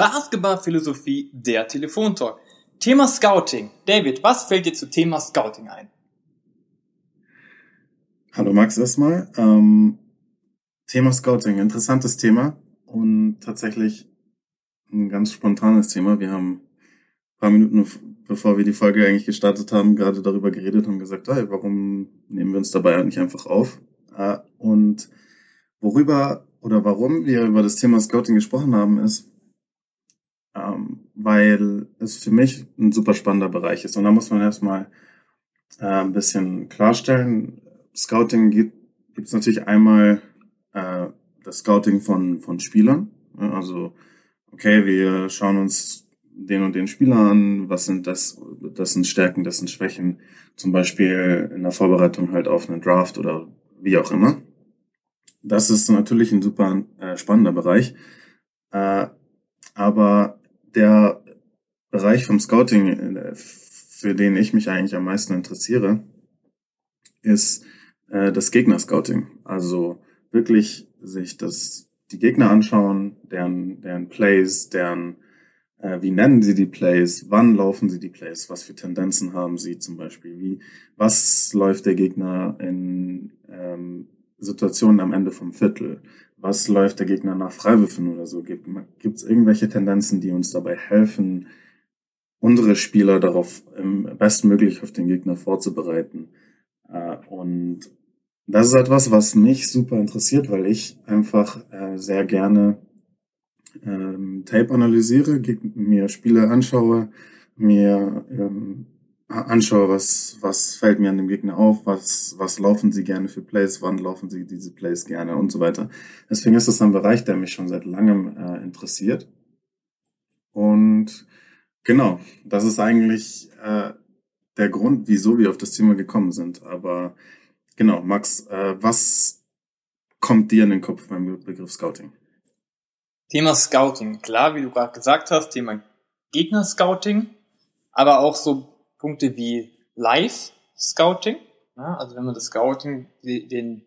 Basketballphilosophie, der Telefontalk. Thema Scouting. David, was fällt dir zu Thema Scouting ein? Hallo Max erstmal. Ähm, Thema Scouting, interessantes Thema und tatsächlich ein ganz spontanes Thema. Wir haben ein paar Minuten bevor wir die Folge eigentlich gestartet haben, gerade darüber geredet und gesagt, hey, warum nehmen wir uns dabei nicht einfach auf? Äh, und worüber oder warum wir über das Thema Scouting gesprochen haben, ist, ähm, weil es für mich ein super spannender Bereich ist. Und da muss man erstmal äh, ein bisschen klarstellen. Scouting gibt es natürlich einmal äh, das Scouting von, von Spielern. Also, okay, wir schauen uns den und den Spieler an, was sind das, das sind Stärken, das sind Schwächen, zum Beispiel in der Vorbereitung halt auf einen Draft oder wie auch immer. Das ist natürlich ein super äh, spannender Bereich. Äh, aber der Bereich vom Scouting, äh, für den ich mich eigentlich am meisten interessiere, ist äh, das Gegner-Scouting. Also wirklich sich das, die Gegner anschauen, deren, deren Plays, deren äh, wie nennen sie die Plays? Wann laufen sie die Plays? Was für Tendenzen haben sie zum Beispiel? Wie, was läuft der Gegner in ähm, Situationen am Ende vom Viertel? Was läuft der Gegner nach Freiwürfen oder so? Gibt es irgendwelche Tendenzen, die uns dabei helfen, unsere Spieler darauf im bestmöglich auf den Gegner vorzubereiten? Äh, und das ist etwas, was mich super interessiert, weil ich einfach äh, sehr gerne ähm, Tape analysiere, mir Spiele anschaue, mir ähm, anschaue, was, was fällt mir an dem Gegner auf, was, was laufen sie gerne für Plays, wann laufen sie diese Plays gerne und so weiter. Deswegen ist das ein Bereich, der mich schon seit langem äh, interessiert. Und genau, das ist eigentlich äh, der Grund, wieso wir auf das Thema gekommen sind. Aber genau, Max, äh, was kommt dir in den Kopf beim Begriff Scouting? Thema Scouting. Klar, wie du gerade gesagt hast, Thema Gegner-Scouting, aber auch so Punkte wie Live-Scouting. Ja, also wenn man das Scouting, den,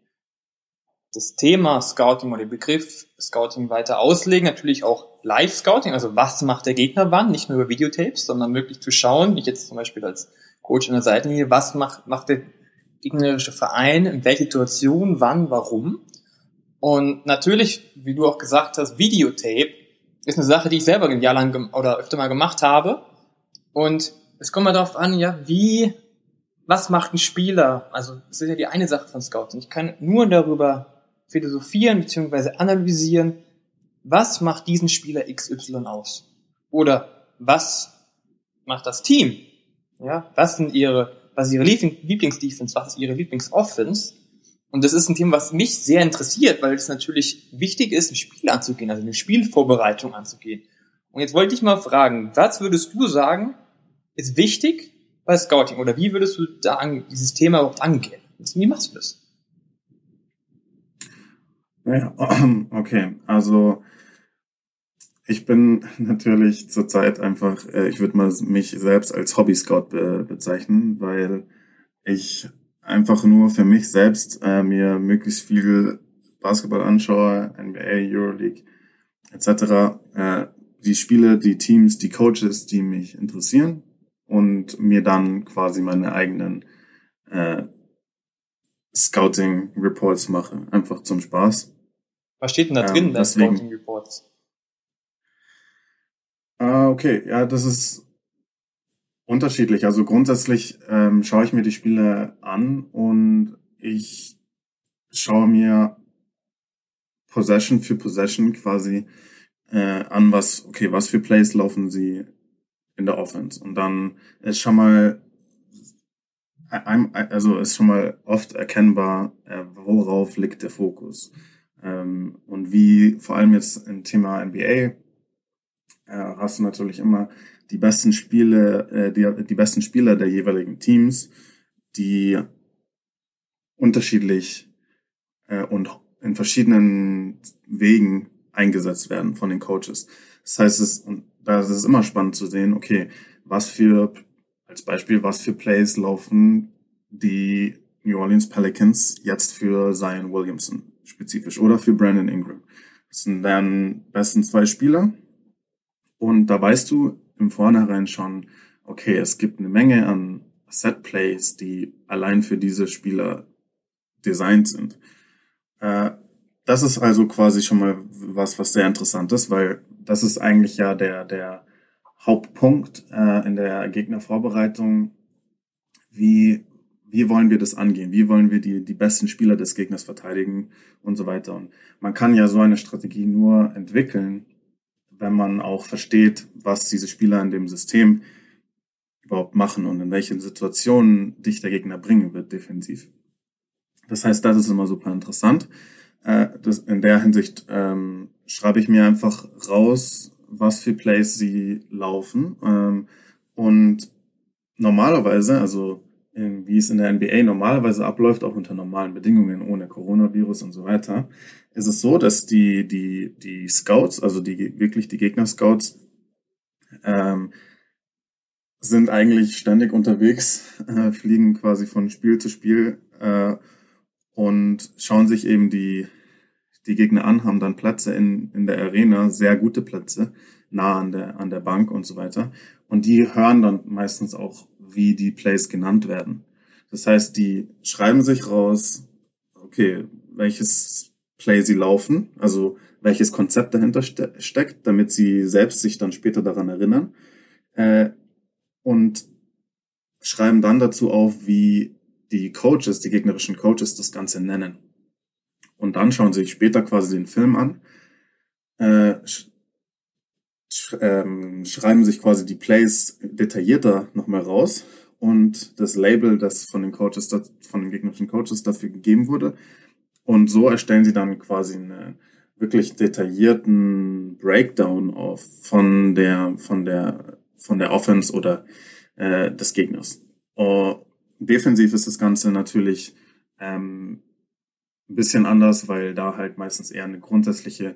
das Thema Scouting oder den Begriff Scouting weiter auslegen, natürlich auch Live-Scouting, also was macht der Gegner wann, nicht nur über Videotapes, sondern wirklich zu schauen, ich jetzt zum Beispiel als Coach in der Seitenlinie, was macht, macht der gegnerische Verein, in welcher Situation, wann, warum. Und natürlich, wie du auch gesagt hast, Videotape ist eine Sache, die ich selber ein Jahr lang oder öfter mal gemacht habe. Und es kommt mal darauf an, ja, wie, was macht ein Spieler? Also, das ist ja die eine Sache von Scouting. Ich kann nur darüber philosophieren bzw. analysieren, was macht diesen Spieler XY aus? Oder was macht das Team? Ja, was sind ihre, was ist ihre Lieblingsdefense? Was ist ihre Lieblingsoffense? Und das ist ein Thema, was mich sehr interessiert, weil es natürlich wichtig ist, ein Spiel anzugehen, also eine Spielvorbereitung anzugehen. Und jetzt wollte ich mal fragen, was würdest du sagen, ist wichtig bei Scouting? Oder wie würdest du da an, dieses Thema überhaupt angehen? Wie machst du das? Naja, okay, also ich bin natürlich zurzeit einfach, äh, ich würde mal mich selbst als Hobby-Scout bezeichnen, weil ich einfach nur für mich selbst äh, mir möglichst viel Basketball anschaue, NBA, Euroleague etc. Äh, die Spiele, die Teams, die Coaches, die mich interessieren und mir dann quasi meine eigenen äh, Scouting Reports mache, einfach zum Spaß. Was steht denn da drin, ähm, deswegen, Scouting Reports? Ah, okay, ja, das ist Unterschiedlich. Also grundsätzlich ähm, schaue ich mir die Spiele an und ich schaue mir Possession für Possession quasi äh, an, was, okay, was für Plays laufen sie in der Offense. Und dann ist schon mal, also ist schon mal oft erkennbar, äh, worauf liegt der Fokus. Ähm, und wie, vor allem jetzt im Thema NBA, äh, hast du natürlich immer die besten Spiele, äh, die, die besten Spieler der jeweiligen Teams, die unterschiedlich und in verschiedenen Wegen eingesetzt werden von den Coaches. Das heißt, es, da ist es immer spannend zu sehen, okay, was für, als Beispiel, was für Plays laufen die New Orleans Pelicans jetzt für Zion Williamson spezifisch oder für Brandon Ingram. Das sind dann besten zwei Spieler Und da weißt du im Vornherein schon, okay, es gibt eine Menge an Set Plays, die allein für diese Spieler designt sind. Äh, das ist also quasi schon mal was, was sehr interessant ist, weil das ist eigentlich ja der, der Hauptpunkt äh, in der Gegnervorbereitung. Wie, wie wollen wir das angehen? Wie wollen wir die, die besten Spieler des Gegners verteidigen und so weiter? Und man kann ja so eine Strategie nur entwickeln, wenn man auch versteht, was diese Spieler in dem System überhaupt machen und in welchen Situationen dich der Gegner bringen wird defensiv. Das heißt, das ist immer super interessant. Äh, das, in der Hinsicht ähm, schreibe ich mir einfach raus, was für Plays sie laufen. Ähm, und normalerweise, also in, wie es in der NBA normalerweise abläuft, auch unter normalen Bedingungen, ohne Coronavirus und so weiter, ist es so, dass die, die, die Scouts, also die wirklich die Gegner-Scouts, ähm, sind eigentlich ständig unterwegs, äh, fliegen quasi von Spiel zu Spiel äh, und schauen sich eben die, die Gegner an, haben dann Plätze in, in der Arena, sehr gute Plätze, nah an der, an der Bank und so weiter. Und die hören dann meistens auch, wie die Plays genannt werden. Das heißt, die schreiben sich raus, okay, welches Play sie laufen, also welches Konzept dahinter ste steckt, damit sie selbst sich dann später daran erinnern. Äh, und schreiben dann dazu auf, wie die Coaches, die gegnerischen Coaches das Ganze nennen. Und dann schauen sie sich später quasi den Film an, äh, sch ähm, schreiben sich quasi die Plays detaillierter nochmal raus und das Label, das von den Coaches, von den gegnerischen Coaches dafür gegeben wurde. Und so erstellen sie dann quasi einen wirklich detaillierten Breakdown auf von der, von der, von der Offense oder äh, des Gegners. Uh, defensiv ist das Ganze natürlich ähm, ein bisschen anders, weil da halt meistens eher eine grundsätzliche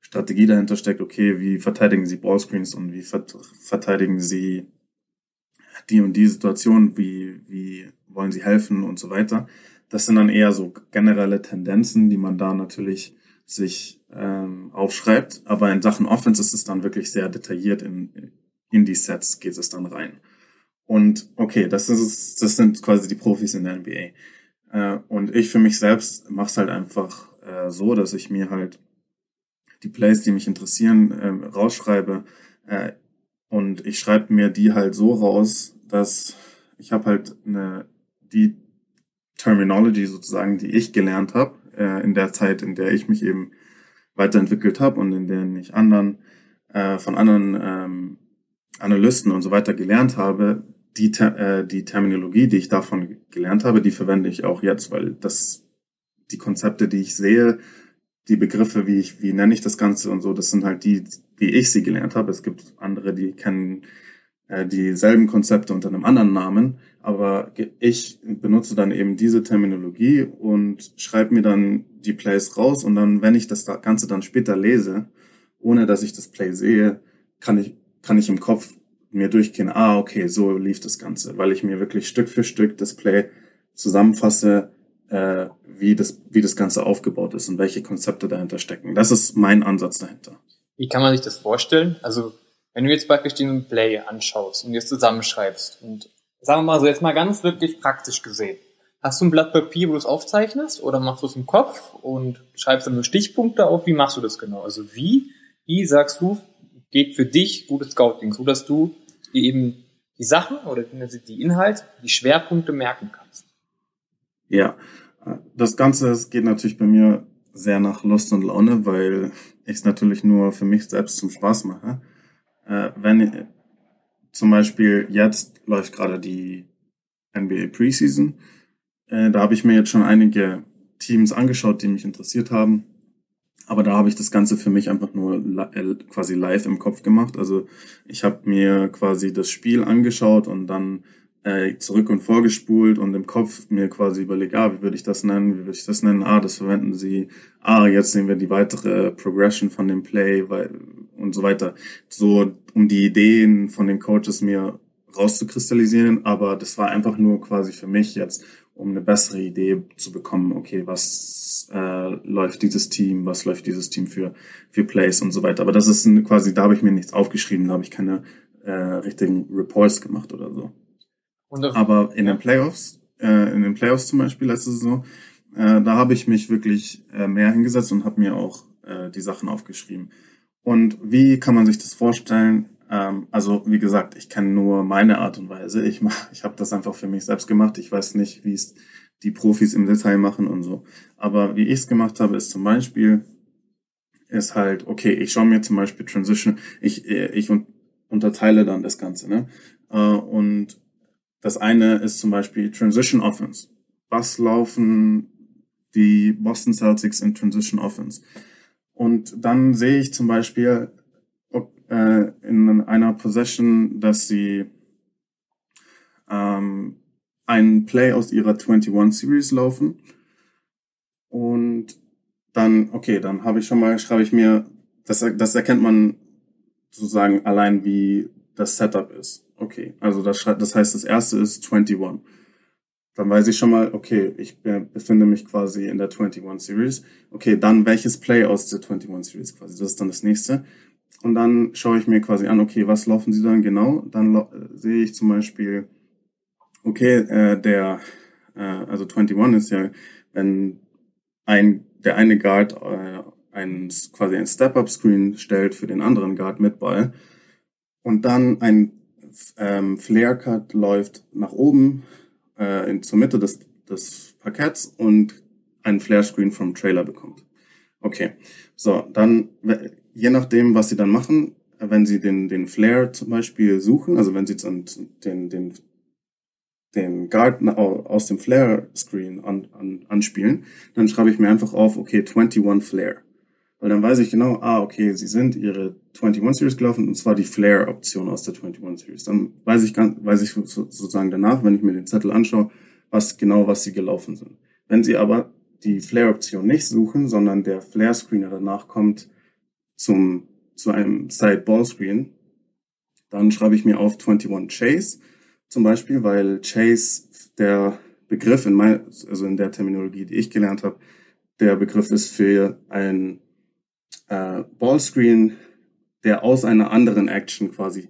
Strategie dahinter steckt. Okay, wie verteidigen Sie Ballscreens und wie verteidigen Sie die und die Situation, wie, wie wollen Sie helfen und so weiter. Das sind dann eher so generelle Tendenzen, die man da natürlich sich ähm, aufschreibt. Aber in Sachen Offense ist es dann wirklich sehr detailliert in, in die Sets geht es dann rein. Und okay, das ist das sind quasi die Profis in der NBA. Äh, und ich für mich selbst mache es halt einfach äh, so, dass ich mir halt die Plays, die mich interessieren, äh, rausschreibe. Und ich schreibe mir die halt so raus, dass ich habe halt eine die Terminology sozusagen, die ich gelernt habe äh, in der Zeit, in der ich mich eben weiterentwickelt habe und in der ich anderen äh, von anderen ähm, Analysten und so weiter gelernt habe, die, äh, die Terminologie, die ich davon gelernt habe, die verwende ich auch jetzt, weil das die Konzepte, die ich sehe, die Begriffe, wie ich, wie nenne ich das Ganze und so, das sind halt die, wie ich sie gelernt habe. Es gibt andere, die kennen äh, dieselben Konzepte unter einem anderen Namen, aber ich benutze dann eben diese Terminologie und schreibe mir dann die Plays raus und dann, wenn ich das Ganze dann später lese, ohne dass ich das Play sehe, kann ich, kann ich im Kopf mir durchgehen, ah, okay, so lief das Ganze, weil ich mir wirklich Stück für Stück das Play zusammenfasse, äh, wie, das, wie das Ganze aufgebaut ist und welche Konzepte dahinter stecken. Das ist mein Ansatz dahinter. Wie kann man sich das vorstellen? Also, wenn du jetzt praktisch den Play anschaust und jetzt zusammenschreibst und sagen wir mal so jetzt mal ganz wirklich praktisch gesehen, hast du ein Blatt Papier, wo du es aufzeichnest oder machst du es im Kopf und schreibst dann nur Stichpunkte auf? Wie machst du das genau? Also wie, wie sagst du, geht für dich gutes Scouting, so dass du dir eben die Sachen oder die Inhalte, die Schwerpunkte merken kannst. Ja, das Ganze das geht natürlich bei mir sehr nach Lust und Laune, weil ich es natürlich nur für mich selbst zum Spaß mache. Äh, wenn zum Beispiel jetzt läuft gerade die NBA Preseason, äh, da habe ich mir jetzt schon einige Teams angeschaut, die mich interessiert haben. Aber da habe ich das Ganze für mich einfach nur äh, quasi live im Kopf gemacht. Also ich habe mir quasi das Spiel angeschaut und dann äh, zurück und vorgespult und im Kopf mir quasi überlegt, ah, wie würde ich das nennen, wie würde ich das nennen, ah, das verwenden sie, ah, jetzt sehen wir die weitere Progression von dem Play weil, und so weiter. So, um die Ideen von den Coaches mir rauszukristallisieren, aber das war einfach nur quasi für mich jetzt, um eine bessere Idee zu bekommen, okay, was äh, läuft dieses Team, was läuft dieses Team für, für Plays und so weiter. Aber das ist quasi, da habe ich mir nichts aufgeschrieben, da habe ich keine äh, richtigen Reports gemacht oder so. Aber in den Playoffs, äh, in den Playoffs zum Beispiel letzte Saison, äh, da habe ich mich wirklich äh, mehr hingesetzt und habe mir auch äh, die Sachen aufgeschrieben. Und wie kann man sich das vorstellen? Ähm, also wie gesagt, ich kenne nur meine Art und Weise. Ich mach, ich habe das einfach für mich selbst gemacht. Ich weiß nicht, wie es die Profis im Detail machen und so. Aber wie ich es gemacht habe, ist zum Beispiel ist halt okay. Ich schaue mir zum Beispiel Transition. Ich äh, ich unterteile dann das Ganze. Ne? Äh, und das eine ist zum Beispiel Transition Offense. Was laufen die Boston Celtics in Transition Offense? Und dann sehe ich zum Beispiel äh, in einer Possession, dass sie ähm, einen Play aus ihrer 21 Series laufen. Und dann, okay, dann habe ich schon mal, schreibe ich mir, das, das erkennt man sozusagen allein, wie das Setup ist. Okay, also das, das heißt, das erste ist 21. Dann weiß ich schon mal, okay, ich befinde mich quasi in der 21 Series. Okay, dann welches Play aus der 21 Series quasi? Das ist dann das nächste. Und dann schaue ich mir quasi an, okay, was laufen sie dann genau? Dann sehe ich zum Beispiel, okay, äh, der, äh, also 21 ist ja, wenn ein, der eine Guard äh, ein, quasi ein Step-Up-Screen stellt für den anderen Guard mit Ball und dann ein ähm, Flare-Cut läuft nach oben äh, in, zur Mitte des, des Parketts und einen Flare-Screen vom Trailer bekommt. Okay, so, dann je nachdem, was sie dann machen, wenn sie den, den Flare zum Beispiel suchen, also wenn sie den, den, den Guard aus dem Flare-Screen an, an, anspielen, dann schreibe ich mir einfach auf, okay, 21 Flare. Weil dann weiß ich genau, ah, okay, sie sind ihre 21 Series gelaufen und zwar die Flare-Option aus der 21 Series. Dann weiß ich, ganz, weiß ich sozusagen danach, wenn ich mir den Zettel anschaue, was genau, was sie gelaufen sind. Wenn sie aber die Flare-Option nicht suchen, sondern der Flare-Screener danach kommt zum, zu einem Side-Ball-Screen, dann schreibe ich mir auf 21 Chase zum Beispiel, weil Chase der Begriff in mein, also in der Terminologie, die ich gelernt habe, der Begriff ist für ein äh, Ballscreen, der aus einer anderen Action quasi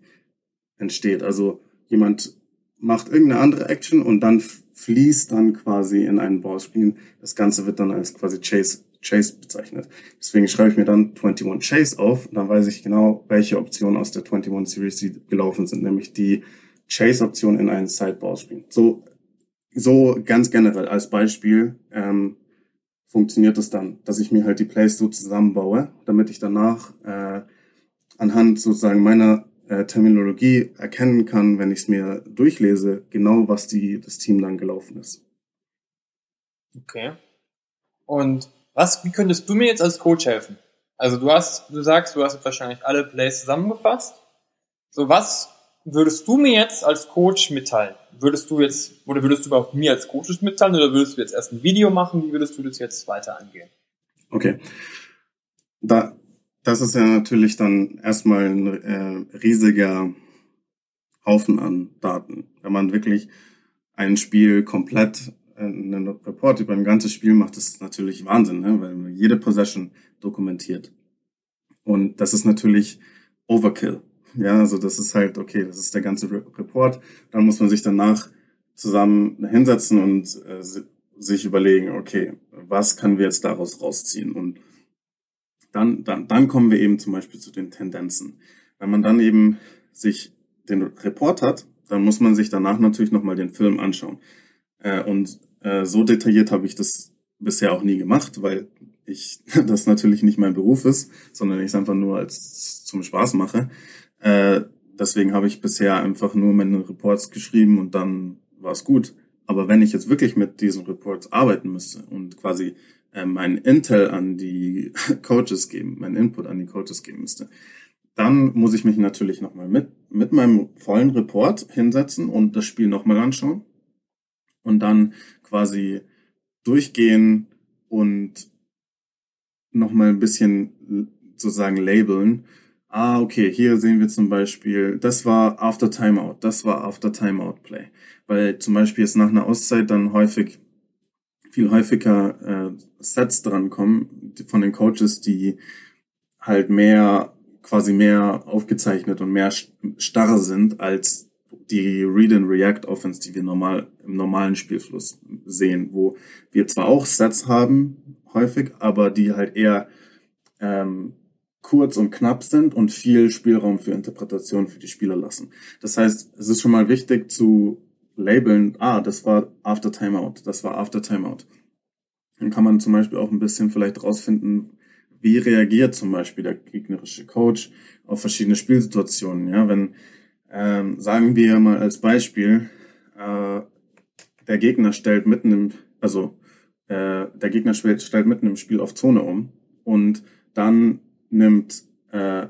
entsteht. Also jemand macht irgendeine andere Action und dann fließt dann quasi in einen Ballscreen. Das Ganze wird dann als quasi Chase Chase bezeichnet. Deswegen schreibe ich mir dann 21 Chase auf. Dann weiß ich genau, welche Optionen aus der 21 Series gelaufen sind, nämlich die Chase-Option in einen Sideball-Screen. So, so ganz generell als Beispiel ähm, funktioniert es dann, dass ich mir halt die Plays so zusammenbaue, damit ich danach äh, anhand sozusagen meiner äh, Terminologie erkennen kann, wenn ich es mir durchlese, genau was die das Team dann gelaufen ist. Okay. Und was, wie könntest du mir jetzt als Coach helfen? Also du hast, du sagst, du hast wahrscheinlich alle Plays zusammengefasst. So, was würdest du mir jetzt als Coach mitteilen? Würdest du jetzt, oder würdest du überhaupt mir als Coach mitteilen oder würdest du jetzt erst ein Video machen? Wie würdest du das jetzt weiter angehen? Okay. Da, das ist ja natürlich dann erstmal ein äh, riesiger Haufen an Daten. Wenn man wirklich ein Spiel komplett einen Report über ein ganzes Spiel macht, ist natürlich Wahnsinn, ne? weil man jede Possession dokumentiert. Und das ist natürlich Overkill. Ja, also das ist halt, okay, das ist der ganze Report. Dann muss man sich danach zusammen hinsetzen und äh, sich überlegen, okay, was können wir jetzt daraus rausziehen? Und dann, dann, dann kommen wir eben zum Beispiel zu den Tendenzen. Wenn man dann eben sich den Report hat, dann muss man sich danach natürlich nochmal den Film anschauen. Äh, und äh, so detailliert habe ich das bisher auch nie gemacht, weil ich das natürlich nicht mein Beruf ist, sondern ich es einfach nur als zum Spaß mache. Äh, deswegen habe ich bisher einfach nur meine Reports geschrieben und dann war es gut. Aber wenn ich jetzt wirklich mit diesen Reports arbeiten müsste und quasi äh, mein Intel an die Coaches geben, mein Input an die Coaches geben müsste, dann muss ich mich natürlich nochmal mit, mit meinem vollen Report hinsetzen und das Spiel nochmal anschauen und dann quasi durchgehen und nochmal ein bisschen sozusagen labeln, ah, okay, hier sehen wir zum Beispiel, das war After Timeout, das war After Timeout Play. Weil zum Beispiel jetzt nach einer Auszeit dann häufig, viel häufiger äh, Sets drankommen von den Coaches, die halt mehr, quasi mehr aufgezeichnet und mehr starr sind als die Read and React Offense, die wir normal im normalen Spielfluss sehen, wo wir zwar auch Sets haben, häufig, aber die halt eher ähm, kurz und knapp sind und viel Spielraum für Interpretation für die Spieler lassen. Das heißt, es ist schon mal wichtig zu labeln, ah, das war After Timeout, das war After Timeout. Dann kann man zum Beispiel auch ein bisschen vielleicht rausfinden, wie reagiert zum Beispiel der gegnerische Coach auf verschiedene Spielsituationen. Ja, wenn ähm, sagen wir mal als Beispiel, äh, der Gegner stellt mitten im, also äh, der Gegner stellt, stellt mitten im Spiel auf Zone um und dann nimmt äh,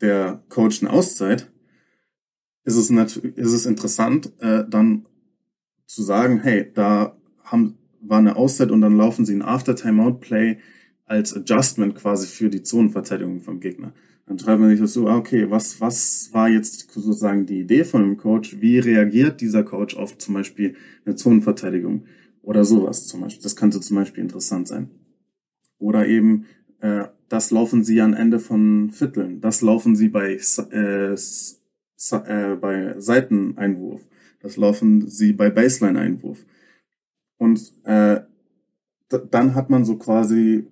der Coach eine Auszeit, ist es, natürlich, ist es interessant, äh, dann zu sagen, hey, da haben, war eine Auszeit und dann laufen sie ein After-Timeout-Play als Adjustment quasi für die Zonenverteidigung vom Gegner. Dann schreibt man sich das so, ah, okay, was, was war jetzt sozusagen die Idee von einem Coach? Wie reagiert dieser Coach auf zum Beispiel eine Zonenverteidigung oder sowas zum Beispiel? Das könnte zum Beispiel interessant sein. Oder eben, äh, das laufen sie am Ende von Vierteln. Das laufen sie bei, äh, äh, bei Seiteneinwurf. Das laufen sie bei Baseline-Einwurf. Und äh, dann hat man so quasi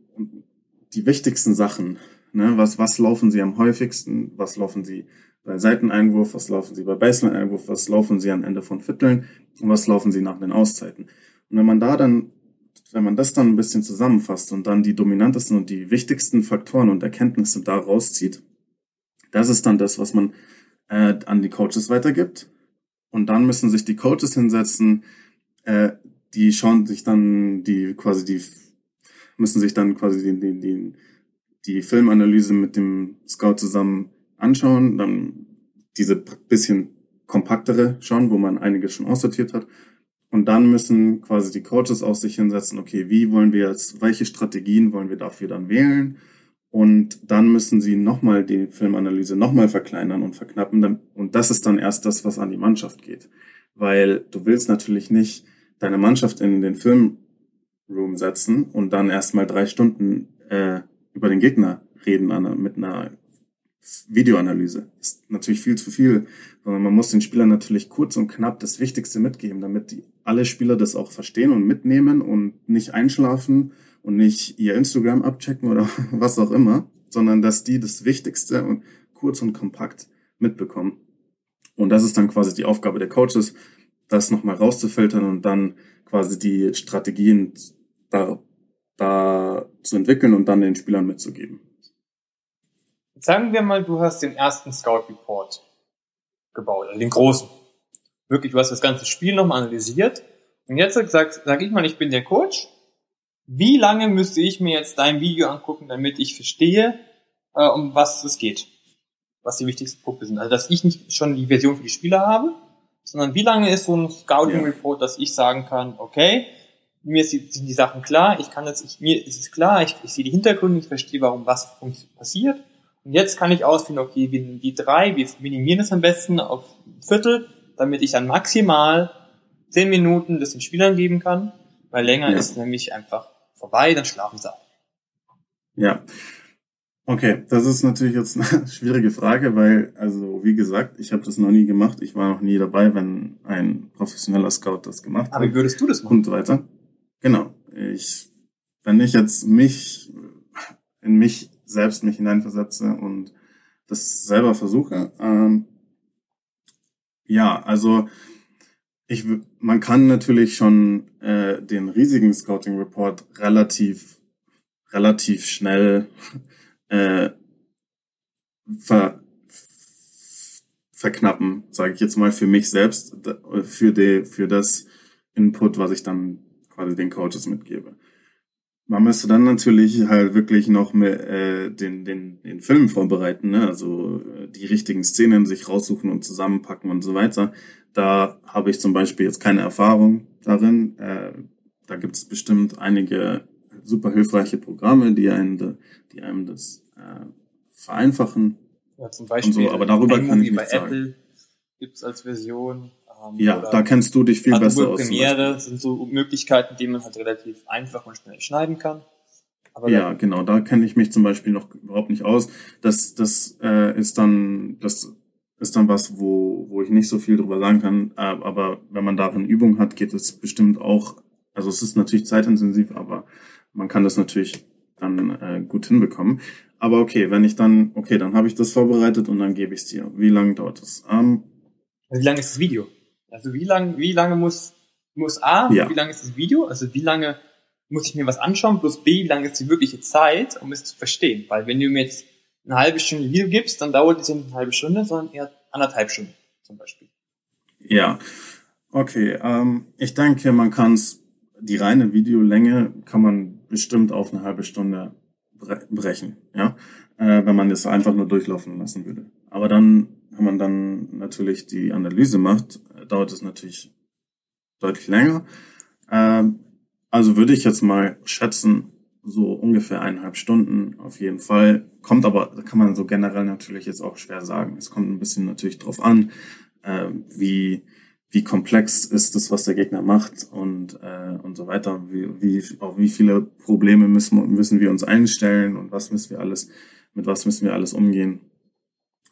die wichtigsten Sachen. Ne? Was, was laufen sie am häufigsten? Was laufen sie bei Seiteneinwurf? Was laufen sie bei Baseline-Einwurf? Was laufen sie am Ende von Vierteln? Und was laufen sie nach den Auszeiten? Und wenn man da dann wenn man das dann ein bisschen zusammenfasst und dann die dominantesten und die wichtigsten Faktoren und Erkenntnisse da rauszieht, das ist dann das, was man äh, an die Coaches weitergibt. Und dann müssen sich die Coaches hinsetzen, äh, die schauen sich dann die quasi die müssen sich dann quasi die, die, die, die Filmanalyse mit dem Scout zusammen anschauen, dann diese bisschen kompaktere schauen, wo man einiges schon aussortiert hat und dann müssen quasi die Coaches auch sich hinsetzen, okay, wie wollen wir jetzt, welche Strategien wollen wir dafür dann wählen? Und dann müssen sie nochmal die Filmanalyse nochmal verkleinern und verknappen. Und das ist dann erst das, was an die Mannschaft geht. Weil du willst natürlich nicht deine Mannschaft in den Filmroom setzen und dann erstmal drei Stunden äh, über den Gegner reden an, mit einer Videoanalyse. Ist natürlich viel zu viel, sondern man muss den Spielern natürlich kurz und knapp das Wichtigste mitgeben, damit die, alle Spieler das auch verstehen und mitnehmen und nicht einschlafen und nicht ihr Instagram abchecken oder was auch immer, sondern dass die das Wichtigste und kurz und kompakt mitbekommen. Und das ist dann quasi die Aufgabe der Coaches, das nochmal rauszufiltern und dann quasi die Strategien da, da zu entwickeln und dann den Spielern mitzugeben. Sagen wir mal, du hast den ersten Scout Report gebaut, den großen. Wirklich, du hast das ganze Spiel nochmal analysiert. Und jetzt sag, sag ich mal, ich bin der Coach. Wie lange müsste ich mir jetzt dein Video angucken, damit ich verstehe, äh, um was es geht? Was die wichtigsten Punkte sind. Also, dass ich nicht schon die Version für die Spieler habe, sondern wie lange ist so ein Scouting Report, dass ich sagen kann, okay, mir sind die Sachen klar, ich kann jetzt, ich, mir ist es klar, ich, ich sehe die Hintergründe, ich verstehe, warum was passiert und jetzt kann ich ausfinden, okay, nehmen die drei, wir minimieren es am besten auf Viertel, damit ich dann maximal zehn Minuten das den Spielern geben kann, weil länger ja. ist nämlich einfach vorbei, dann schlafen sie auch. Ja. Okay, das ist natürlich jetzt eine schwierige Frage, weil, also wie gesagt, ich habe das noch nie gemacht. Ich war noch nie dabei, wenn ein professioneller Scout das gemacht hat. Aber würdest du das machen? Und so weiter. Genau. Ich, wenn ich jetzt mich in mich selbst mich hineinversetze und das selber versuche. Ähm, ja, also ich, man kann natürlich schon äh, den riesigen Scouting Report relativ, relativ schnell äh, ver, verknappen, sage ich jetzt mal für mich selbst, für, die, für das Input, was ich dann quasi den Coaches mitgebe. Man müsste dann natürlich halt wirklich noch mehr, äh, den, den, den Film vorbereiten, ne? also äh, die richtigen Szenen sich raussuchen und zusammenpacken und so weiter. Da habe ich zum Beispiel jetzt keine Erfahrung darin. Äh, da gibt es bestimmt einige super hilfreiche Programme, die einem, die einem das äh, vereinfachen Ja, zum Beispiel. so, aber darüber kann ich bei nichts sagen. Apple gibt's als Version. Ähm, Ja, da kennst du dich viel Adobe besser aus. Premiere sind so Möglichkeiten, die man halt relativ einfach und schnell schneiden kann. Aber Ja, genau, da kenne ich mich zum Beispiel noch überhaupt nicht aus. Das, das äh, ist dann, das ist dann was, wo, wo ich nicht so viel drüber sagen kann. Äh, aber wenn man darin Übung hat, geht es bestimmt auch. Also es ist natürlich zeitintensiv, aber man kann das natürlich dann äh, gut hinbekommen. Aber okay, wenn ich dann, okay, dann habe ich das vorbereitet und dann gebe ich es dir. Wie lange dauert das? Ähm, wie lang ist das Video? Also wie lang, wie lange muss, muss A, Ja. wie lange ist das Video? Also wie lange muss ich mir was anschauen? Plus B, wie lange ist die wirkliche Zeit, um es zu verstehen? Weil wenn du mir jetzt eine halbe Stunde Video gibst, dann dauert es ja nicht eine halbe Stunde, sondern eher anderthalb Stunden zum Beispiel. Ja, okay. Ähm, ich denke, man kann es, die reine Videolänge kann man bestimmt auf eine halbe Stunde bre brechen, ja, äh, wenn man das einfach nur durchlaufen lassen würde. Aber dann, wenn man dann natürlich die Analyse macht, dauert es natürlich deutlich länger. Ähm, also würde ich jetzt mal schätzen, so ungefähr eineinhalb Stunden auf jeden Fall. Kommt aber, kann man so generell natürlich jetzt auch schwer sagen. Es kommt ein bisschen natürlich drauf an, äh, wie, wie komplex ist das, was der Gegner macht und, äh, und so weiter. Wie, wie, auf wie viele Probleme müssen, müssen wir uns einstellen und was müssen wir alles, mit was müssen wir alles umgehen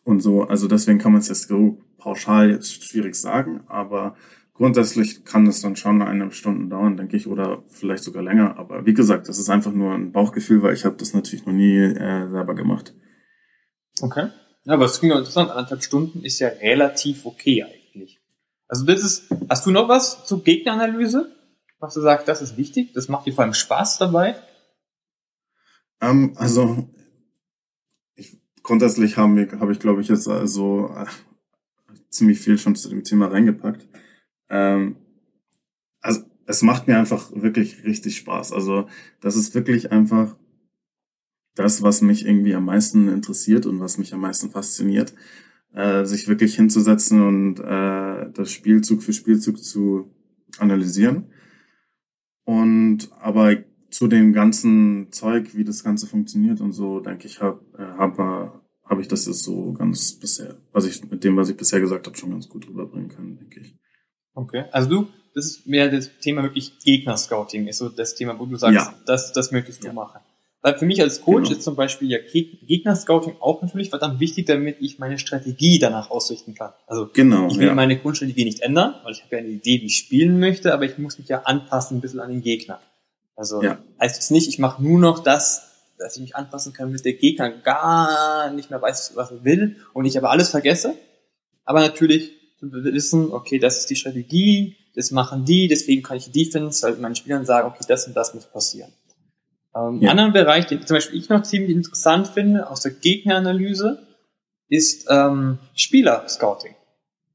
und so. Also deswegen kann man es jetzt pauschal jetzt schwierig sagen, aber grundsätzlich kann es dann schon eineinhalb Stunden dauern, denke ich, oder vielleicht sogar länger. Aber wie gesagt, das ist einfach nur ein Bauchgefühl, weil ich habe das natürlich noch nie äh, selber gemacht. Okay. Ja, aber es klingt ja interessant. Anderthalb Stunden ist ja relativ okay eigentlich. Also das ist, hast du noch was zur Gegneranalyse? Was du sagst, das ist wichtig, das macht dir vor allem Spaß dabei? Ähm, also ich, grundsätzlich haben wir, habe ich, glaube ich, jetzt also ziemlich viel schon zu dem Thema reingepackt. Ähm, also es macht mir einfach wirklich richtig Spaß. Also das ist wirklich einfach das, was mich irgendwie am meisten interessiert und was mich am meisten fasziniert, äh, sich wirklich hinzusetzen und äh, das Spielzug für Spielzug zu analysieren. Und aber zu dem ganzen Zeug, wie das Ganze funktioniert und so, denke ich, habe hab, hab, hab ich das jetzt so ganz bisher, was ich mit dem, was ich bisher gesagt habe, schon ganz gut rüberbringen können, denke ich. Okay. Also du, das ist mehr das Thema wirklich Gegner-Scouting, ist so das Thema, wo du sagst, Ja. das, das möchtest du Ja. machen. Weil für mich als Coach Genau. ist zum Beispiel ja Geg- Gegner-Scouting auch natürlich verdammt wichtig, damit ich meine Strategie danach ausrichten kann. Also Genau, ich will ja. meine Grundstrategie nicht ändern, weil ich habe ja eine Idee, wie ich spielen möchte, aber ich muss mich ja anpassen ein bisschen an den Gegner. Also heißt jetzt nicht, ich mache nur noch das, dass ich mich anpassen kann, damit der Gegner gar nicht mehr weiß, was er will und ich aber alles vergesse. Aber natürlich zu wissen, okay, das ist die Strategie, das machen die, deswegen kann ich die Defense halt meinen Spielern sagen, okay, das und das muss passieren. Ähm, Ja. Ein anderer Bereich, den zum Beispiel ich noch ziemlich interessant finde aus der Gegneranalyse, ist ähm, Spieler-Scouting.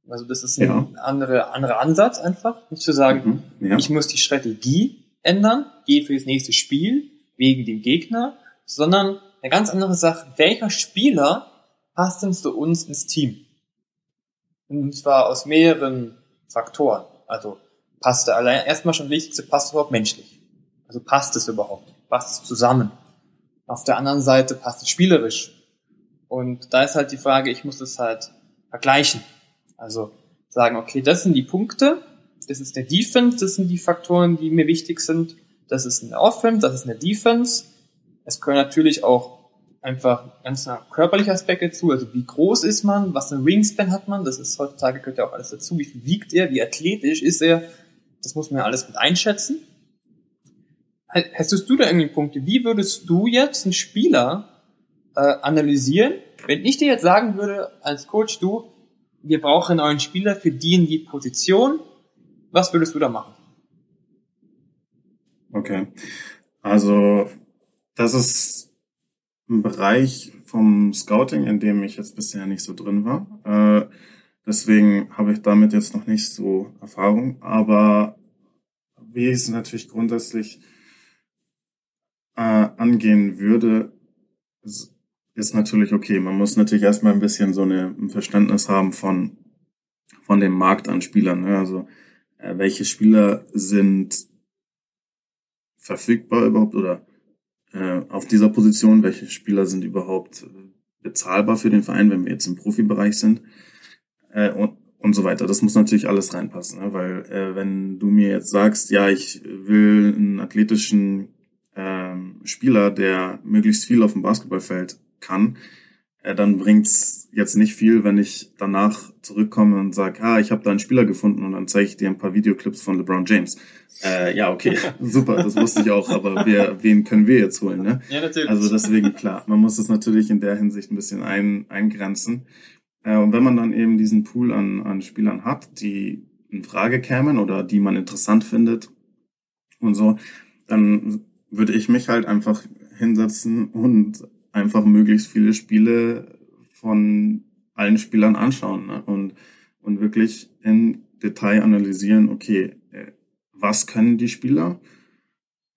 Also das ist ein Ja. anderer anderer Ansatz einfach, nicht zu sagen, Mhm, ja. ich muss die Strategie ändern, gehe für das nächste Spiel wegen dem Gegner, sondern eine ganz andere Sache, welcher Spieler passt denn zu uns ins Team? Und zwar aus mehreren Faktoren. Also passt er allein, erstmal schon wichtigste, passt er überhaupt menschlich? Also passt es überhaupt? Passt es zusammen? Auf der anderen Seite passt es spielerisch. Und da ist halt die Frage, ich muss es halt vergleichen. Also sagen, okay, das sind die Punkte, das ist der Defense, das sind die Faktoren, die mir wichtig sind. Das ist eine Offense, das ist eine Defense. Es können natürlich auch einfach ganz körperliche Aspekte zu, also wie groß ist man, was für ein Wingspan hat man, das ist heutzutage gehört ja auch alles dazu, wie viel wiegt er, wie athletisch ist er, das muss man ja alles mit einschätzen. Hättest du da irgendwie Punkte, wie würdest du jetzt einen Spieler äh, analysieren, wenn ich dir jetzt sagen würde, als Coach, du, wir brauchen einen neuen Spieler für die in die Position, was würdest du da machen? Okay. Also, das ist ein Bereich vom Scouting, in dem ich jetzt bisher nicht so drin war. Äh, deswegen habe ich damit jetzt noch nicht so Erfahrung. Aber wie ich es natürlich grundsätzlich äh, angehen würde, ist, ist natürlich okay. Man muss natürlich erstmal ein bisschen so eine, ein Verständnis haben von, von dem Markt an Spielern. Ne? Also, äh, welche Spieler sind verfügbar überhaupt oder äh, auf dieser Position, welche Spieler sind überhaupt bezahlbar für den Verein, wenn wir jetzt im Profibereich sind äh, und, und so weiter. Das muss natürlich alles reinpassen, ne? weil äh, wenn du mir jetzt sagst, ja, ich will einen athletischen ähm, Spieler, der möglichst viel auf dem Basketballfeld kann, äh, dann bringt's jetzt nicht viel, wenn ich danach zurückkomme und sage, ah, ich habe da einen Spieler gefunden und dann zeige ich dir ein paar Videoclips von LeBron James. Äh, ja, okay, super, das wusste ich auch, aber wer, wen können wir jetzt holen? Ne? Ja, natürlich. Also deswegen klar, man muss es natürlich in der Hinsicht ein bisschen ein, eingrenzen. Äh, und wenn man dann eben diesen Pool an, an Spielern hat, die in Frage kämen oder die man interessant findet und so, dann würde ich mich halt einfach hinsetzen und einfach möglichst viele Spiele von allen Spielern anschauen ne? und, und wirklich in Detail analysieren, okay, äh, was können die Spieler,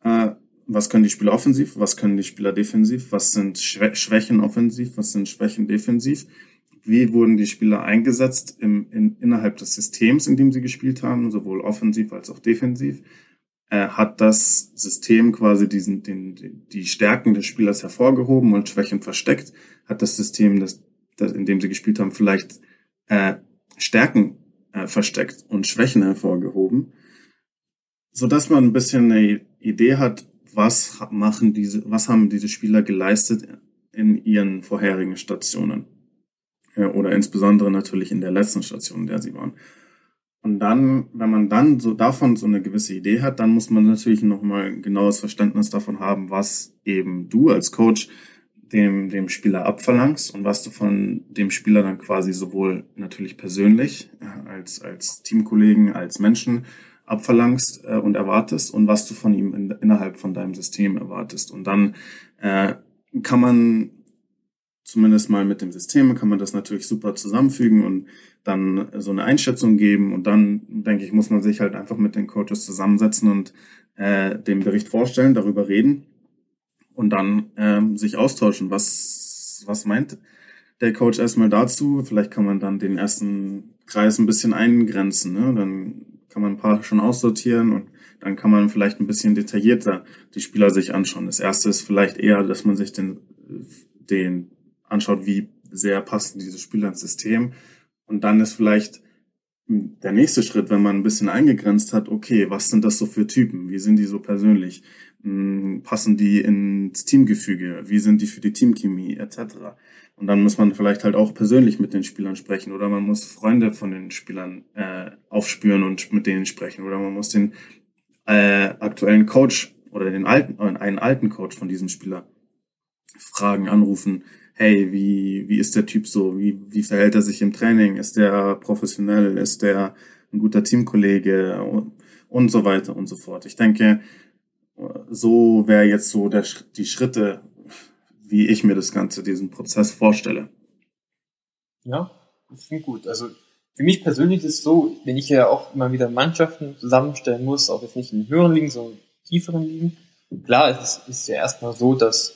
äh, was können die Spieler offensiv, was können die Spieler defensiv, was sind Schwächen offensiv, was sind Schwächen defensiv, wie wurden die Spieler eingesetzt im, in, innerhalb des Systems, in dem sie gespielt haben, sowohl offensiv als auch defensiv, äh, hat das System quasi diesen, den, die Stärken des Spielers hervorgehoben und Schwächen versteckt, hat das System, das, in dem sie gespielt haben, vielleicht äh, Stärken äh, versteckt und Schwächen hervorgehoben, so dass man ein bisschen eine Idee hat, was machen diese, was haben diese Spieler geleistet in ihren vorherigen Stationen äh, oder insbesondere natürlich in der letzten Station, in der sie waren. Und dann, wenn man dann so davon so eine gewisse Idee hat, dann muss man natürlich nochmal ein genaues Verständnis davon haben, was eben du als Coach dem, dem Spieler abverlangst und was du von dem Spieler dann quasi sowohl natürlich persönlich äh, als, als Teamkollegen, als Menschen abverlangst äh, und erwartest und was du von ihm in, innerhalb von deinem System erwartest. Und dann äh, kann man zumindest mal mit dem System, kann man das natürlich super zusammenfügen und dann so eine Einschätzung geben und dann, denke ich, muss man sich halt einfach mit den Coaches zusammensetzen und äh, den Bericht vorstellen, darüber reden und dann ähm, sich austauschen. Was, was meint der Coach erstmal dazu? Vielleicht kann man dann den ersten Kreis ein bisschen eingrenzen. Ne? Dann kann man ein paar schon aussortieren und dann kann man vielleicht ein bisschen detaillierter die Spieler sich anschauen. Das erste ist vielleicht eher, dass man sich den, den anschaut, wie sehr passen diese Spieler ins System und dann ist vielleicht der nächste Schritt, wenn man ein bisschen eingegrenzt hat, okay, was sind das so für Typen? Wie sind die so persönlich? Hm, passen die ins Teamgefüge? Wie sind die für die Teamchemie etc.? Und dann muss man vielleicht halt auch persönlich mit den Spielern sprechen oder man muss Freunde von den Spielern äh, aufspüren und mit denen sprechen oder man muss den äh, aktuellen Coach oder den alten, äh, einen alten Coach von diesem Spieler fragen, anrufen, hey, wie, wie ist der Typ so? Wie, wie verhält er sich im Training? Ist der professionell? Ist der ein guter Teamkollege? Und, so weiter und so fort. Ich denke, so wäre jetzt so der, die Schritte, wie ich mir das Ganze, diesen Prozess vorstelle. Ja, das klingt gut. Also für mich persönlich ist es so, wenn ich ja auch immer wieder Mannschaften zusammenstellen muss, auch jetzt nicht in höheren Ligen, sondern in tieferen Ligen. Klar, es ist ja erstmal so, dass,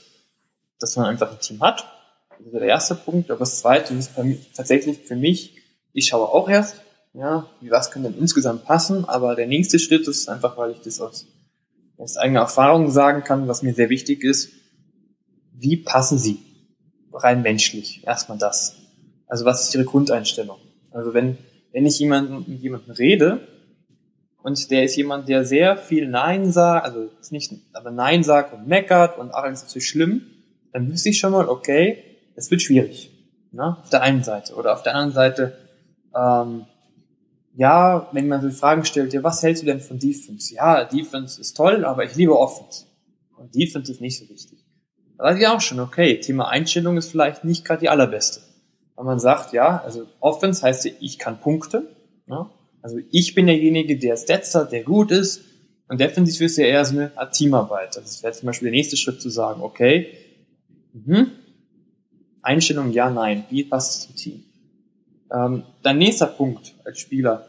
dass man einfach ein Team hat das ist der erste Punkt. Aber das zweite ist tatsächlich für mich, ich schaue auch erst, ja, wie was kann denn insgesamt passen, aber der nächste Schritt ist einfach, weil ich das aus, aus eigener Erfahrung sagen kann, was mir sehr wichtig ist, wie passen sie rein menschlich? Erstmal das. Also was ist ihre Grundeinstellung? Also wenn, wenn ich jemanden, mit jemandem rede und der ist jemand, der sehr viel Nein sagt, also ist nicht, aber Nein sagt und meckert und alles ist zu schlimm, dann wüsste ich schon mal, okay, es wird schwierig. Ne? Auf der einen Seite. Oder auf der anderen Seite, ähm, ja, wenn man so Fragen stellt, ja, was hältst du denn von Defense? Ja, Defense ist toll, aber ich liebe Offense. Und Defense ist nicht so wichtig. Da weiß ich auch schon, okay, Thema Einstellung ist vielleicht nicht gerade die allerbeste. Weil man sagt, ja, also Offense heißt ja, ich kann Punkte. Ne? Also ich bin derjenige, der Stats hat, der gut ist. Und defensiv ist ja eher so eine Art Teamarbeit. Das wäre zum Beispiel der nächste Schritt zu sagen, okay, mhm, Einstellung ja, nein. Wie passt es zum Team? Ähm, dann nächster Punkt als Spieler.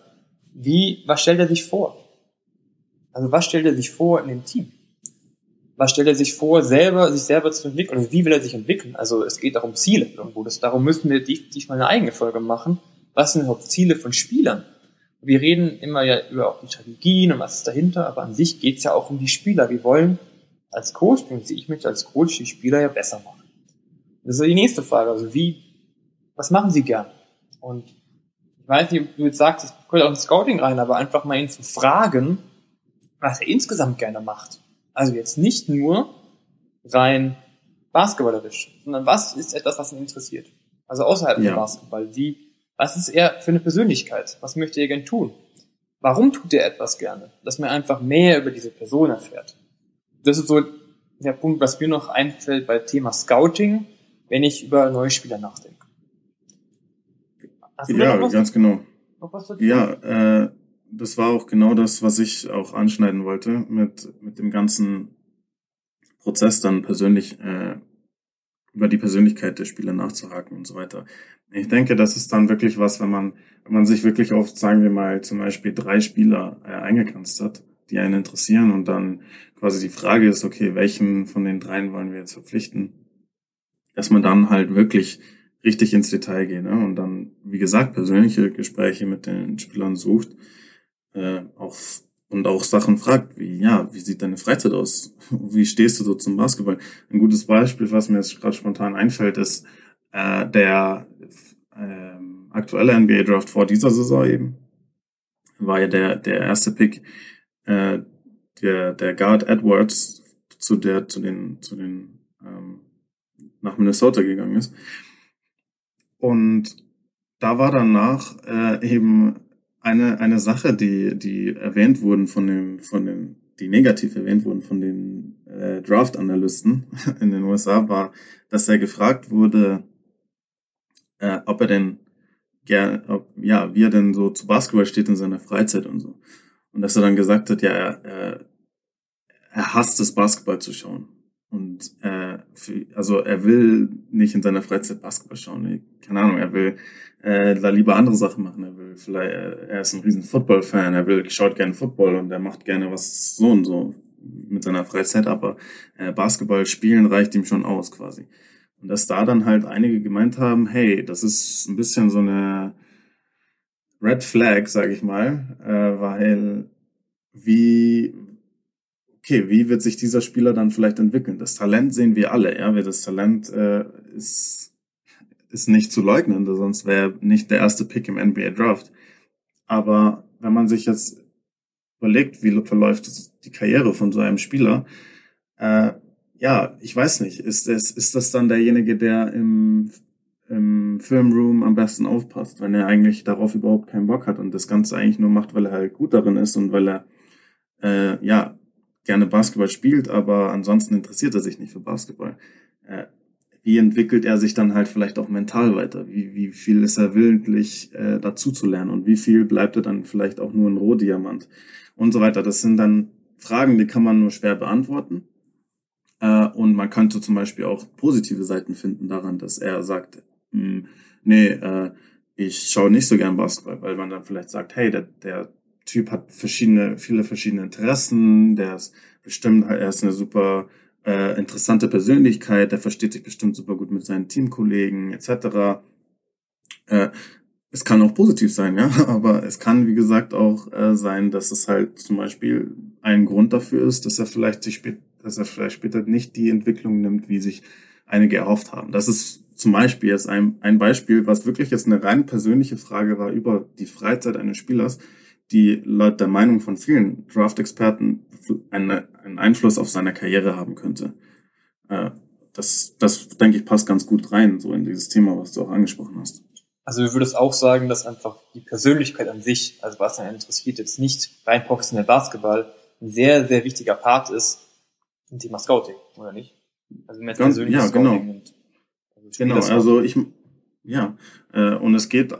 Wie, was stellt er sich vor? Also was stellt er sich vor in dem Team? Was stellt er sich vor, selber, sich selber zu entwickeln? Also wie will er sich entwickeln? Also es geht auch um Ziele irgendwo. Das, darum müssen wir dich mal eine eigene Folge machen. Was sind überhaupt Ziele von Spielern? Wir reden immer ja über auch die Strategien und was ist dahinter, aber an sich geht es ja auch um die Spieler. Wir wollen als Coach, und ich möchte als Coach die Spieler ja besser machen. Das ist die nächste Frage. Also wie, was machen Sie gern? Und ich weiß nicht, ob du jetzt sagst, es gehört auch ins Scouting rein, aber einfach mal ihn zu fragen, was er insgesamt gerne macht. Also jetzt nicht nur rein basketballerisch, sondern was ist etwas, was ihn interessiert? Also außerhalb ja. von Basketball. Wie, was ist er für eine Persönlichkeit? Was möchte er gern tun? Warum tut er etwas gerne? Dass man einfach mehr über diese Person erfährt. Das ist so der Punkt, was mir noch einfällt bei Thema Scouting, wenn ich über neue Spieler nachdenke. ja, ganz genau. Ja, äh, das war auch genau das, was ich auch anschneiden wollte mit, mit dem ganzen Prozess dann persönlich äh, über die Persönlichkeit der Spieler nachzuhaken und so weiter. Ich denke, das ist dann wirklich was, wenn man, wenn man sich wirklich oft, sagen wir mal, zum Beispiel drei Spieler äh, eingegrenzt hat, die einen interessieren und dann quasi die Frage ist, okay, welchen von den dreien wollen wir jetzt verpflichten, dass man dann halt wirklich richtig ins Detail geht ne? und dann, wie gesagt, persönliche Gespräche mit den Spielern sucht, äh, auch und auch Sachen fragt, wie, ja, wie sieht deine Freizeit aus? Wie stehst du so zum Basketball? Ein gutes Beispiel, was mir jetzt gerade spontan einfällt, ist äh, der äh, aktuelle NBA-Draft vor dieser Saison eben. War ja der, der erste Pick, äh, der, der Guard Edwards zu der, zu den, zu den, ähm, nach Minnesota gegangen ist. Und da war danach äh, eben eine, eine Sache, die, die erwähnt wurden von dem, von dem, die negativ erwähnt wurden von den äh, Draft-Analysten in den USA, war, dass er gefragt wurde, äh, ob er denn gern, ob, ja, wie er denn so zu Basketball steht in seiner Freizeit und so. Und dass er dann gesagt hat, ja, er, er, er hasst es, Basketball zu schauen. Und äh, für, also er will nicht in seiner Freizeit Basketball schauen. Keine Ahnung, er will äh, da lieber andere Sachen machen. Er will vielleicht, äh, er ist ein riesen Football-Fan, er will, schaut gerne Football und er macht gerne was so und so mit seiner Freizeit, aber äh, Basketball spielen reicht ihm schon aus quasi. Und dass da dann halt einige gemeint haben, hey, das ist ein bisschen so eine Red Flag, sag ich mal, äh, weil wie, okay, wie wird sich dieser Spieler dann vielleicht entwickeln? Das Talent sehen wir alle, ja, das Talent äh, ist, ist nicht zu leugnen, sonst wäre nicht der erste Pick im NBA Draft. Aber wenn man sich jetzt überlegt, wie verläuft die Karriere von so einem Spieler, äh, ja, ich weiß nicht. Ist das, ist das dann derjenige, der im, im Filmroom am besten aufpasst, wenn er eigentlich darauf überhaupt keinen Bock hat und das Ganze eigentlich nur macht, weil er halt gut darin ist und weil er äh, ja gerne Basketball spielt, aber ansonsten interessiert er sich nicht für Basketball. Äh, wie entwickelt er sich dann halt vielleicht auch mental weiter? Wie, wie viel ist er willentlich äh, dazu zu lernen und wie viel bleibt er dann vielleicht auch nur ein Rohdiamant und so weiter? Das sind dann Fragen, die kann man nur schwer beantworten. Äh, und man könnte zum Beispiel auch positive Seiten finden daran, dass er sagt, hm, nee, äh, ich schaue nicht so gern Basketball, weil man dann vielleicht sagt, hey, der, der Typ hat verschiedene, viele verschiedene Interessen, der ist bestimmt, er ist eine super äh, interessante Persönlichkeit, der versteht sich bestimmt super gut mit seinen Teamkollegen etc. Äh, es kann auch positiv sein, ja, aber es kann, wie gesagt, auch äh, sein, dass es halt zum Beispiel ein Grund dafür ist, dass er vielleicht sich spät dass er vielleicht später nicht die Entwicklung nimmt, wie sich einige erhofft haben. Das ist zum Beispiel jetzt ein, ein Beispiel, was wirklich jetzt eine rein persönliche Frage war über die Freizeit eines Spielers, die laut der Meinung von vielen Draft-Experten einen, einen Einfluss auf seine Karriere haben könnte. Äh, das, das, denke ich, passt ganz gut rein, so in dieses Thema, was du auch angesprochen hast. Also du würdest auch sagen, dass einfach die Persönlichkeit an sich, also was einen interessiert, jetzt nicht rein professionell Basketball, ein sehr, sehr wichtiger Part ist, ein Thema Scouting, oder nicht? Also mehr Ganz, ja, Scouting genau. Und, also genau, also ich, ja, äh, und es geht,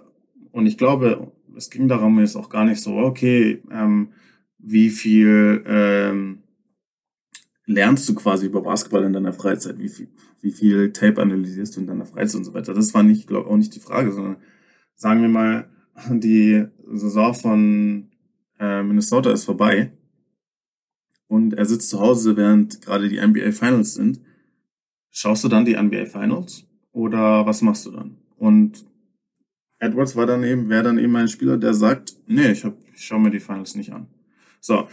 und ich glaube, es ging darum jetzt auch gar nicht so, okay, ähm, wie viel ähm, lernst du quasi über Basketball in deiner Freizeit? Wie viel, wie viel Tape analysierst du in deiner Freizeit und so weiter? Das war nicht, glaube auch nicht die Frage, sondern sagen wir mal, die Saison von äh, Minnesota ist vorbei und er sitzt zu Hause, während gerade die NBA Finals sind, schaust du dann die NBA Finals oder was machst du dann? Und Edwards war dann eben, wäre dann eben ein Spieler, der sagt, nee, ich, hab, ich schaue mir die Finals nicht an. So,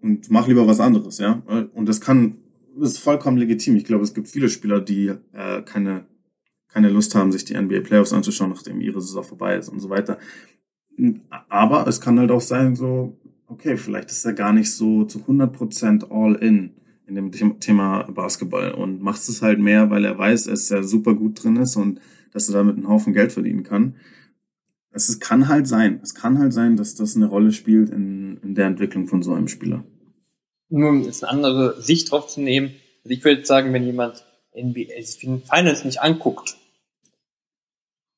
und mach lieber was anderes, ja. Und das kann, ist vollkommen legitim. Ich glaube, es gibt viele Spieler, die äh, keine keine Lust haben, sich die NBA Playoffs anzuschauen, nachdem ihre Saison vorbei ist und so weiter. Aber es kann halt auch sein, so, okay, vielleicht ist er gar nicht so zu 100% all in in dem Thema Basketball und macht es halt mehr, weil er weiß, dass er super gut drin ist und dass er damit einen Haufen Geld verdienen kann. Es kann halt sein, es kann halt sein, dass das eine Rolle spielt in, in der Entwicklung von so einem Spieler. Nur um jetzt eine andere Sicht drauf zu nehmen, also ich würde sagen, wenn jemand NBA, Finals nicht anguckt,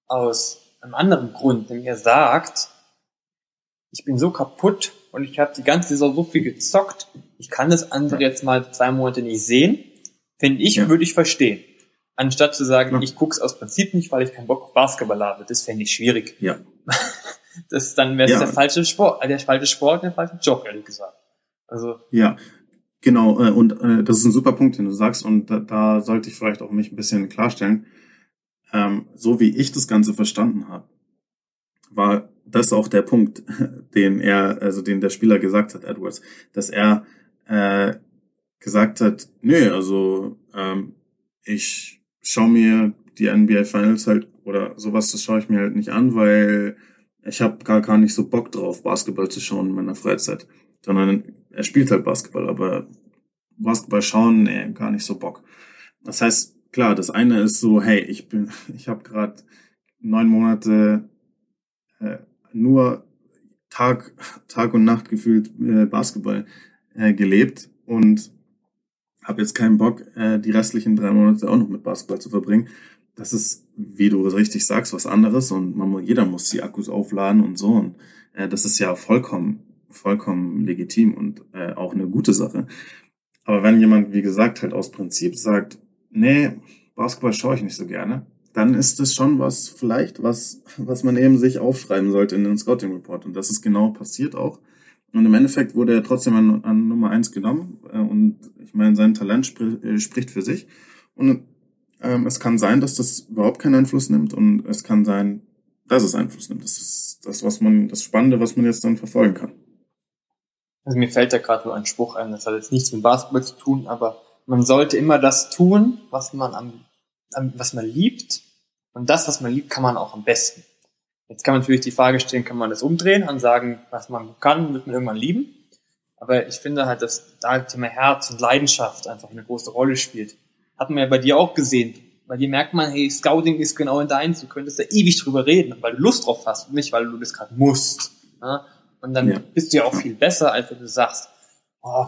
aus einem anderen Grund, nämlich er sagt, ich bin so kaputt und ich habe die ganze Saison so viel gezockt, ich kann das andere jetzt mal zwei Monate nicht sehen, finde ich, ja. würde ich verstehen. Anstatt zu sagen, ja. ich gucke es aus Prinzip nicht, weil ich keinen Bock auf Basketball habe, das fände ich schwierig. Ja. Das, dann wäre es ja. der falsche Sport, äh, der falsche Sport, der falsche Job, ehrlich gesagt. Also. Ja, genau, äh, und äh, das ist ein super Punkt, den du sagst, und da, da sollte ich vielleicht auch mich ein bisschen klarstellen. Ähm, so wie ich das Ganze verstanden habe, war das auch der Punkt, den er, also den der Spieler gesagt hat, Edwards, dass er äh, gesagt hat, nee, also ähm, ich schaue mir die NBA Finals halt oder sowas, das schaue ich mir halt nicht an, weil ich habe gar, gar nicht so Bock drauf, Basketball zu schauen in meiner Freizeit. Sondern er spielt halt Basketball, aber Basketball schauen, nee, gar nicht so Bock. Das heißt, klar, das eine ist so, hey, ich bin, ich habe gerade neun Monate äh, nur Tag, Tag und Nacht gefühlt äh, Basketball äh, gelebt und habe jetzt keinen Bock, äh, die restlichen drei Monate auch noch mit Basketball zu verbringen. Das ist, wie du richtig sagst, was anderes und man, jeder muss die Akkus aufladen und so. Und äh, das ist ja vollkommen, vollkommen legitim und äh, auch eine gute Sache. Aber wenn jemand, wie gesagt, halt aus Prinzip sagt, nee, Basketball schaue ich nicht so gerne, dann ist es schon was, vielleicht was, was man eben sich aufschreiben sollte in den Scouting Report. Und das ist genau passiert auch. Und im Endeffekt wurde er trotzdem an, an Nummer eins genommen. Äh, und ich meine, sein Talent spr äh, spricht für sich. Und ähm, es kann sein, dass das überhaupt keinen Einfluss nimmt. Und es kann sein, dass es Einfluss nimmt. Das ist das, was man, das Spannende, was man jetzt dann verfolgen kann. Also mir fällt da gerade nur ein Spruch ein, das hat jetzt nichts mit Basketball zu tun, aber man sollte immer das tun, was man am was man liebt und das, was man liebt, kann man auch am besten. Jetzt kann man natürlich die Frage stellen, kann man das umdrehen und sagen, was man kann, wird man irgendwann lieben. Aber ich finde halt, dass da das Thema Herz und Leidenschaft einfach eine große Rolle spielt. Hat man ja bei dir auch gesehen. Bei dir merkt man, hey, Scouting ist genau in deins, du könntest da ewig drüber reden, weil du Lust drauf hast und nicht, weil du das gerade musst. Ja? Und dann ja. bist du ja auch viel besser, als wenn du sagst, oh,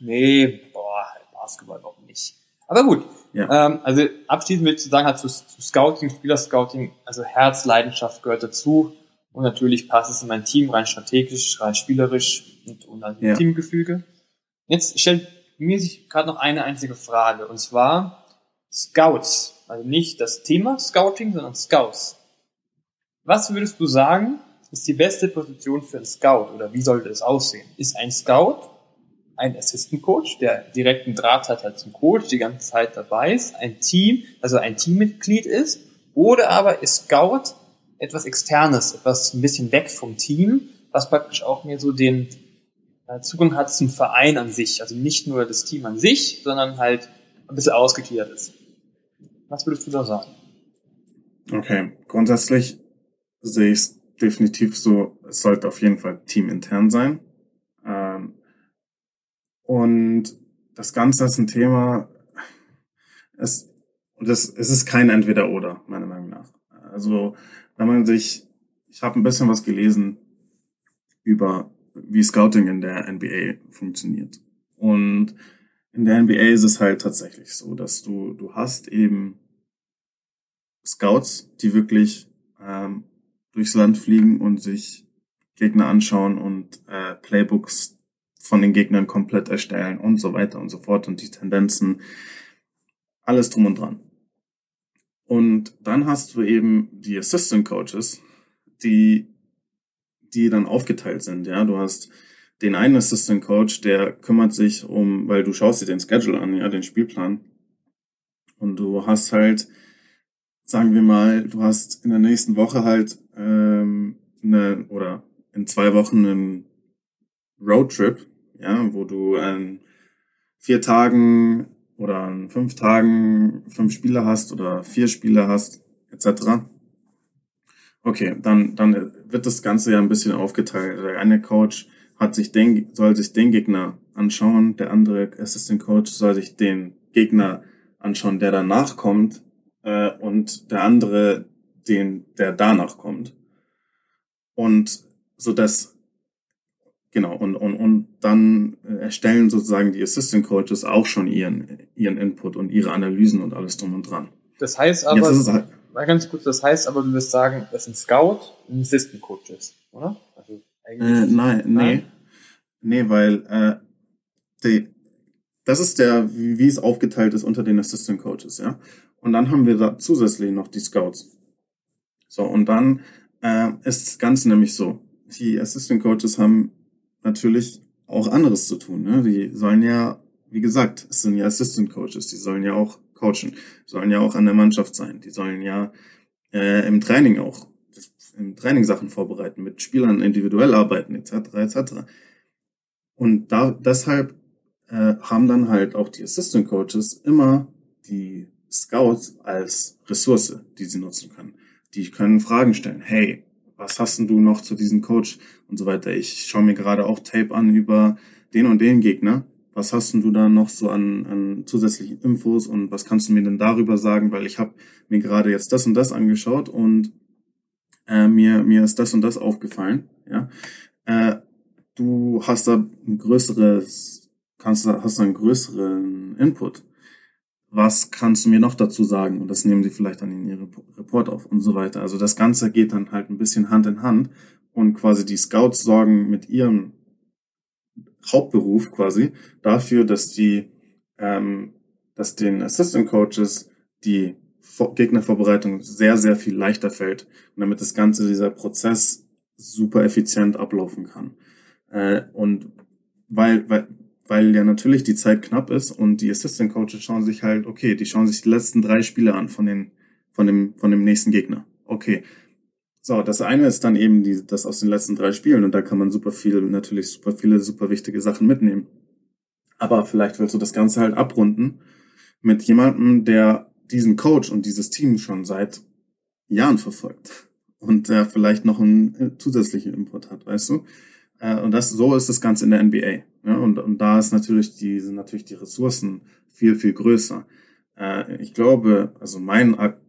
nee, boah, Basketball auch nicht. Aber gut, ja. Ähm, also abschließend würde ich sagen, halt zu, zu Scouting, Spielerscouting, also Herz, Leidenschaft gehört dazu. Und natürlich passt es in mein Team rein strategisch, rein spielerisch und, und also ja. Teamgefüge. Jetzt stellt mir sich gerade noch eine einzige Frage, und zwar Scouts. Also nicht das Thema Scouting, sondern Scouts. Was würdest du sagen, ist die beste Position für einen Scout oder wie sollte es aussehen? Ist ein Scout ein Assistant Coach, der direkten Draht hat halt zum Coach, die ganze Zeit dabei ist, ein Team, also ein Teammitglied ist, oder aber ist Scout etwas Externes, etwas ein bisschen weg vom Team, was praktisch auch mir so den äh, Zugang hat zum Verein an sich, also nicht nur das Team an sich, sondern halt ein bisschen ausgegliedert ist. Was würdest du da sagen? Okay, grundsätzlich sehe ich es definitiv so, es sollte auf jeden Fall teamintern sein. Und das Ganze ist ein Thema, es, das, es ist kein Entweder-Oder, meiner Meinung nach. Also, wenn man sich, ich habe ein bisschen was gelesen über, wie Scouting in der NBA funktioniert. Und in der NBA ist es halt tatsächlich so, dass du, du hast eben Scouts, die wirklich ähm, durchs Land fliegen und sich Gegner anschauen und äh, Playbooks von den Gegnern komplett erstellen und so weiter und so fort und die Tendenzen, alles drum und dran. Und dann hast du eben die Assistant Coaches, die, die dann aufgeteilt sind. Ja, du hast den einen Assistant Coach, der kümmert sich um, weil du schaust dir den Schedule an, ja, den Spielplan. Und du hast halt, sagen wir mal, du hast in der nächsten Woche halt ähm, eine oder in zwei Wochen einen Roadtrip ja, wo du an vier Tagen oder in fünf Tagen fünf Spieler hast oder vier Spieler hast, etc. Okay, dann, dann wird das Ganze ja ein bisschen aufgeteilt. Der eine Coach hat sich den, soll sich den Gegner anschauen, der andere Assistant Coach soll sich den Gegner anschauen, der danach kommt, äh, und der andere den, der danach kommt. Und so dass Genau, und dann erstellen sozusagen die Assistant Coaches auch schon ihren, ihren Input und ihre Analysen und alles drum und dran. Das heißt aber, halt, mal ganz kurz, das heißt aber, du wirst sagen, das ist ein Scout ein Assistant Coach ist, oder? Also eigentlich äh, nein, nein, nee. Nee, weil äh, die, das ist der, wie, wie es aufgeteilt ist unter den Assistant Coaches, ja. Und dann haben wir da zusätzlich noch die Scouts. So, und dann äh, ist das Ganze nämlich so. Die Assistant Coaches haben natürlich auch anderes zu tun. Ne? Die sollen ja, wie gesagt, es sind ja Assistant Coaches, die sollen ja auch coachen, sollen ja auch an der Mannschaft sein, die sollen ja äh, im Training auch im Training Sachen vorbereiten, mit Spielern individuell arbeiten, etc. etc. Und da deshalb äh, haben dann halt auch die Assistant Coaches immer die Scouts als Ressource, die sie nutzen können. Die können Fragen stellen. Hey, was hast denn du noch zu diesem Coach und so weiter. Ich schaue mir gerade auch Tape an über den und den Gegner. Was hast denn du da noch so an, an zusätzlichen Infos und was kannst du mir denn darüber sagen? Weil ich habe mir gerade jetzt das und das angeschaut und äh, mir, mir ist das und das aufgefallen. Ja, äh, du hast da ein größeres, kannst hast da einen größeren Input was kannst du mir noch dazu sagen? Und das nehmen sie vielleicht dann in ihre Report auf und so weiter. Also das Ganze geht dann halt ein bisschen Hand in Hand und quasi die Scouts sorgen mit ihrem Hauptberuf quasi dafür, dass die, ähm, dass den Assistant Coaches die Gegnervorbereitung sehr, sehr viel leichter fällt und damit das Ganze, dieser Prozess super effizient ablaufen kann. Äh, und weil, weil, weil ja natürlich die Zeit knapp ist und die Assistant Coaches schauen sich halt, okay, die schauen sich die letzten drei Spiele an von den, von dem, von dem nächsten Gegner. Okay. So, das eine ist dann eben die, das aus den letzten drei Spielen und da kann man super viel, natürlich super viele, super wichtige Sachen mitnehmen. Aber vielleicht willst du das Ganze halt abrunden mit jemandem, der diesen Coach und dieses Team schon seit Jahren verfolgt und der vielleicht noch einen äh, zusätzlichen Input hat, weißt du? Äh, und das, so ist das Ganze in der NBA. Ja, und, und da ist natürlich die, sind natürlich die Ressourcen viel, viel größer. Äh, ich glaube, also mein ak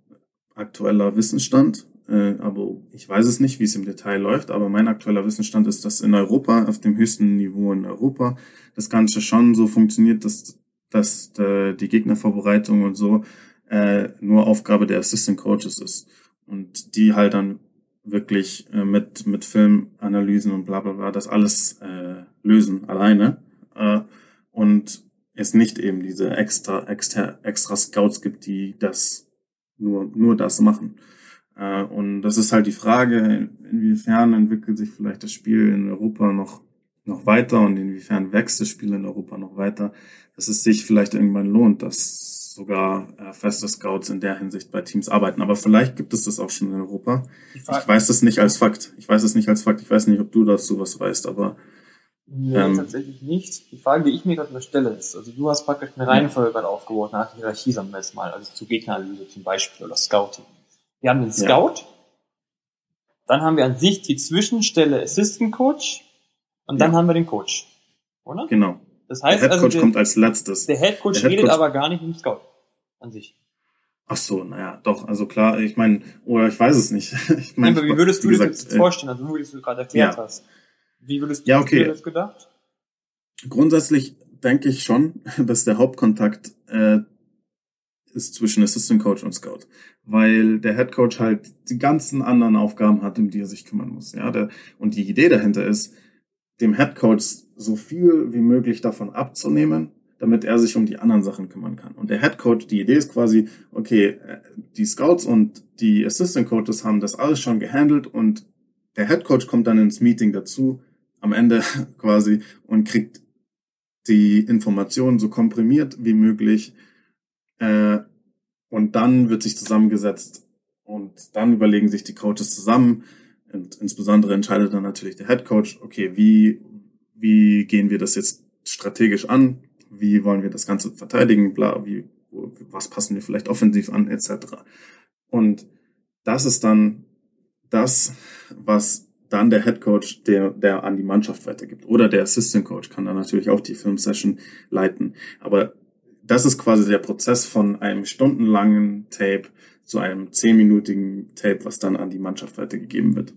aktueller Wissensstand, äh, aber ich weiß es nicht, wie es im Detail läuft, aber mein aktueller Wissensstand ist, dass in Europa, auf dem höchsten Niveau in Europa, das Ganze schon so funktioniert, dass, dass äh, die Gegnervorbereitung und so äh, nur Aufgabe der Assistant Coaches ist. Und die halt dann wirklich äh, mit, mit Filmanalysen und bla bla bla das alles äh, lösen alleine. Äh, und es nicht eben diese extra, extra, extra Scouts gibt, die das nur, nur das machen. Äh, und das ist halt die Frage, inwiefern entwickelt sich vielleicht das Spiel in Europa noch, noch weiter und inwiefern wächst das Spiel in Europa noch weiter, dass es sich vielleicht irgendwann lohnt, dass sogar äh, feste Scouts in der Hinsicht bei Teams arbeiten. Aber vielleicht gibt es das auch schon in Europa. Ich weiß das nicht als Fakt. Ich weiß es nicht als Fakt. Ich weiß nicht, ob du dazu was weißt, aber. Nee, ähm, tatsächlich nicht. Die Frage, die ich mir gerade stelle, ist, also du hast praktisch eine Reihenfolge gerade aufgebaut nach der Hierarchie, sagen wir jetzt mal, also zu Gegneranalyse zum Beispiel oder Scouting. Wir haben den Scout, ja. dann haben wir an sich die Zwischenstelle Assistant Coach und dann ja. haben wir den Coach. Oder? Genau. Das heißt der Head Coach also, kommt als letztes. Der Head Coach der redet aber gar nicht im Scout an sich. Ach so, naja, doch, also klar, ich meine, oder ich weiß es nicht. ich mein, Nein, wie würdest du dir das jetzt äh, vorstellen, also nur wie du es gerade erklärt ja. hast? Wie würdest du ja, okay. dir das gedacht? Grundsätzlich denke ich schon, dass der Hauptkontakt äh, ist zwischen Assistant Coach und Scout, weil der Head Coach halt die ganzen anderen Aufgaben hat, um die er sich kümmern muss. Ja, der, und die Idee dahinter ist, dem Head Coach so viel wie möglich davon abzunehmen, damit er sich um die anderen Sachen kümmern kann. Und der Head Coach, die Idee ist quasi, okay, äh, die Scouts und die Assistant Coaches haben das alles schon gehandelt und der Head Coach kommt dann ins Meeting dazu, am Ende quasi, und kriegt die Informationen so komprimiert wie möglich. Äh, und dann wird sich zusammengesetzt und dann überlegen sich die Coaches zusammen. Und insbesondere entscheidet dann natürlich der Head Coach, okay, wie, wie gehen wir das jetzt strategisch an? wie wollen wir das Ganze verteidigen, bla, wie, was passen wir vielleicht offensiv an, etc. Und das ist dann das, was dann der Head Coach, der, der an die Mannschaft weitergibt. Oder der Assistant Coach kann dann natürlich auch die Filmsession leiten. Aber das ist quasi der Prozess von einem stundenlangen Tape zu einem zehnminütigen Tape, was dann an die Mannschaft weitergegeben wird.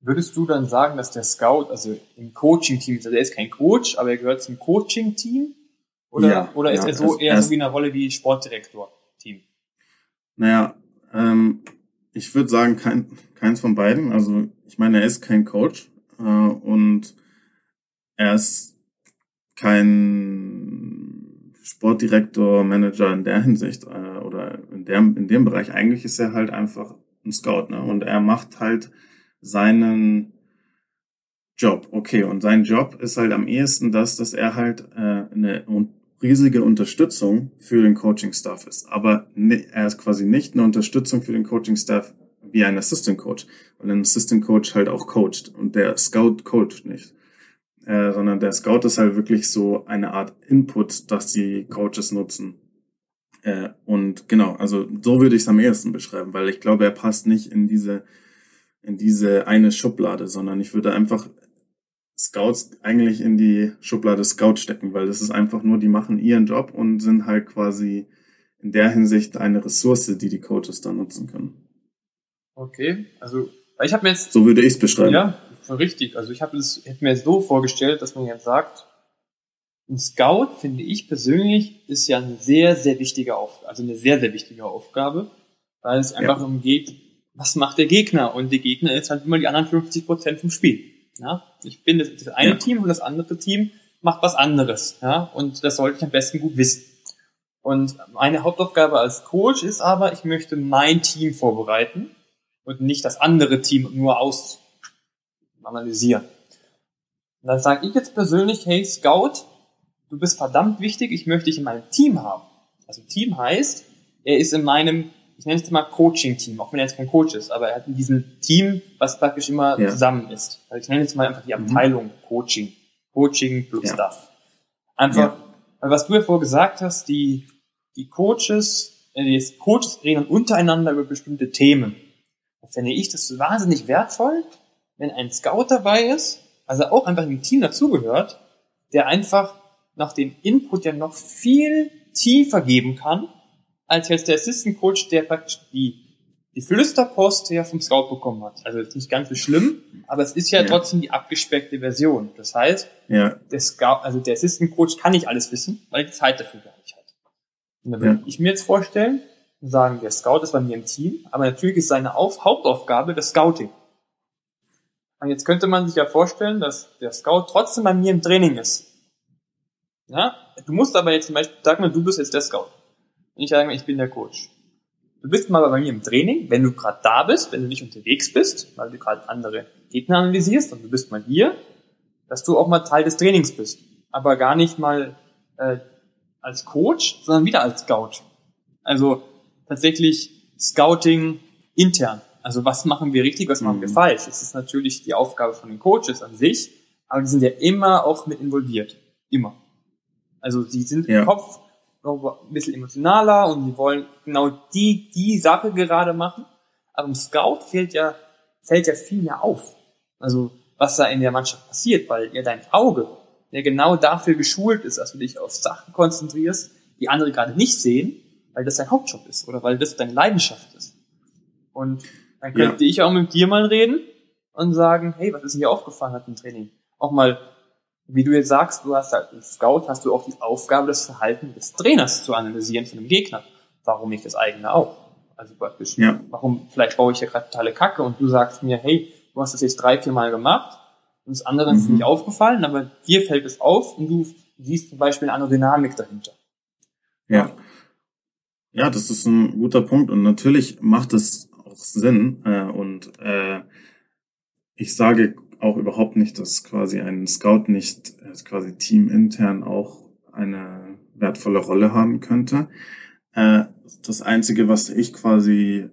Würdest du dann sagen, dass der Scout, also im Coaching-Team, also er ist kein Coach, aber er gehört zum Coaching-Team? Oder, ja, oder ist ja, er so also eher so wie eine Rolle wie Sportdirektor-Team? Naja, ähm, ich würde sagen, kein, keins von beiden. Also ich meine, er ist kein Coach äh, und er ist kein Sportdirektor, Manager in der Hinsicht äh, oder in, der, in dem Bereich. Eigentlich ist er halt einfach ein Scout ne? und er macht halt seinen Job. Okay, und sein Job ist halt am ehesten das, dass er halt äh, eine riesige Unterstützung für den Coaching-Staff ist. Aber er ist quasi nicht eine Unterstützung für den Coaching-Staff wie ein Assistant Coach, weil ein Assistant Coach halt auch coacht und der Scout coacht nicht. Äh, sondern der Scout ist halt wirklich so eine Art Input, das die Coaches nutzen. Äh, und genau, also so würde ich es am ehesten beschreiben, weil ich glaube, er passt nicht in diese, in diese eine Schublade, sondern ich würde einfach Scouts eigentlich in die Schublade Scout stecken, weil das ist einfach nur, die machen ihren Job und sind halt quasi in der Hinsicht eine Ressource, die die Coaches dann nutzen können. Okay, also ich habe mir jetzt so würde ich es beschreiben. Ja, richtig. Also ich habe hätte mir so vorgestellt, dass man jetzt sagt, ein Scout finde ich persönlich ist ja eine sehr sehr wichtige Aufgabe, also eine sehr sehr wichtige Aufgabe, weil es einfach ja. darum geht, was macht der Gegner und der Gegner ist halt immer die anderen 50 Prozent vom Spiel. Ja, ich bin das, das eine ja. Team und das andere Team macht was anderes. Ja, und das sollte ich am besten gut wissen. Und meine Hauptaufgabe als Coach ist aber, ich möchte mein Team vorbereiten und nicht das andere Team nur aus analysieren. Und dann sage ich jetzt persönlich, hey Scout, du bist verdammt wichtig, ich möchte dich in meinem Team haben. Also Team heißt, er ist in meinem ich nenne es mal Coaching-Team, auch wenn er jetzt kein Coach ist, aber er hat in diesem Team, was praktisch immer ja. zusammen ist. Also ich nenne jetzt mal einfach die mhm. Abteilung mhm. Coaching. Coaching plus ja. Stuff. Einfach, ja. was du ja vorher gesagt hast, die, die Coaches, äh, die Coaches reden untereinander über bestimmte Themen. Da finde ich das wahnsinnig wertvoll, wenn ein Scout dabei ist, also auch einfach im Team dazugehört, der einfach nach dem Input ja noch viel tiefer geben kann, als jetzt der Assistant Coach, der praktisch die, die Flüsterpost ja vom Scout bekommen hat. Also ist nicht ganz so schlimm, aber es ist ja, ja. trotzdem die abgespeckte Version. Das heißt, ja. der Scout, also der Assistant Coach kann nicht alles wissen, weil die Zeit dafür gar nicht hat. Und dann würde ich mir jetzt vorstellen sagen, der Scout ist bei mir im Team, aber natürlich ist seine Auf Hauptaufgabe das Scouting. Und jetzt könnte man sich ja vorstellen, dass der Scout trotzdem bei mir im Training ist. Ja? Du musst aber jetzt zum Beispiel, sag mal, du bist jetzt der Scout. Und ich sage, ich bin der Coach. Du bist mal bei mir im Training, wenn du gerade da bist, wenn du nicht unterwegs bist, weil du gerade andere Gegner analysierst und du bist mal hier, dass du auch mal Teil des Trainings bist. Aber gar nicht mal äh, als Coach, sondern wieder als Scout. Also tatsächlich Scouting intern. Also was machen wir richtig, was machen wir mhm. falsch? Das ist natürlich die Aufgabe von den Coaches an sich, aber die sind ja immer auch mit involviert. Immer. Also sie sind ja. im Kopf noch ein bisschen emotionaler und sie wollen genau die, die Sache gerade machen. Aber im Scout fällt ja, fällt ja viel mehr auf. Also, was da in der Mannschaft passiert, weil ja dein Auge, der genau dafür geschult ist, dass du dich auf Sachen konzentrierst, die andere gerade nicht sehen, weil das dein Hauptjob ist oder weil das deine Leidenschaft ist. Und dann könnte ja. ich auch mit dir mal reden und sagen, hey, was ist denn dir aufgefallen hat im Training? Auch mal wie du jetzt sagst, du hast halt als Scout, hast du auch die Aufgabe, das Verhalten des Trainers zu analysieren von dem Gegner. Warum nicht das eigene auch? Also praktisch, ja. warum, vielleicht baue ich ja gerade totale Kacke und du sagst mir, hey, du hast das jetzt drei, vier Mal gemacht und das andere mhm. ist nicht aufgefallen, aber dir fällt es auf und du siehst zum Beispiel eine andere Dynamik dahinter. Ja. Ja, das ist ein guter Punkt und natürlich macht es auch Sinn äh, und äh, ich sage auch überhaupt nicht, dass quasi ein Scout nicht äh, quasi teamintern auch eine wertvolle Rolle haben könnte. Äh, das Einzige, was ich quasi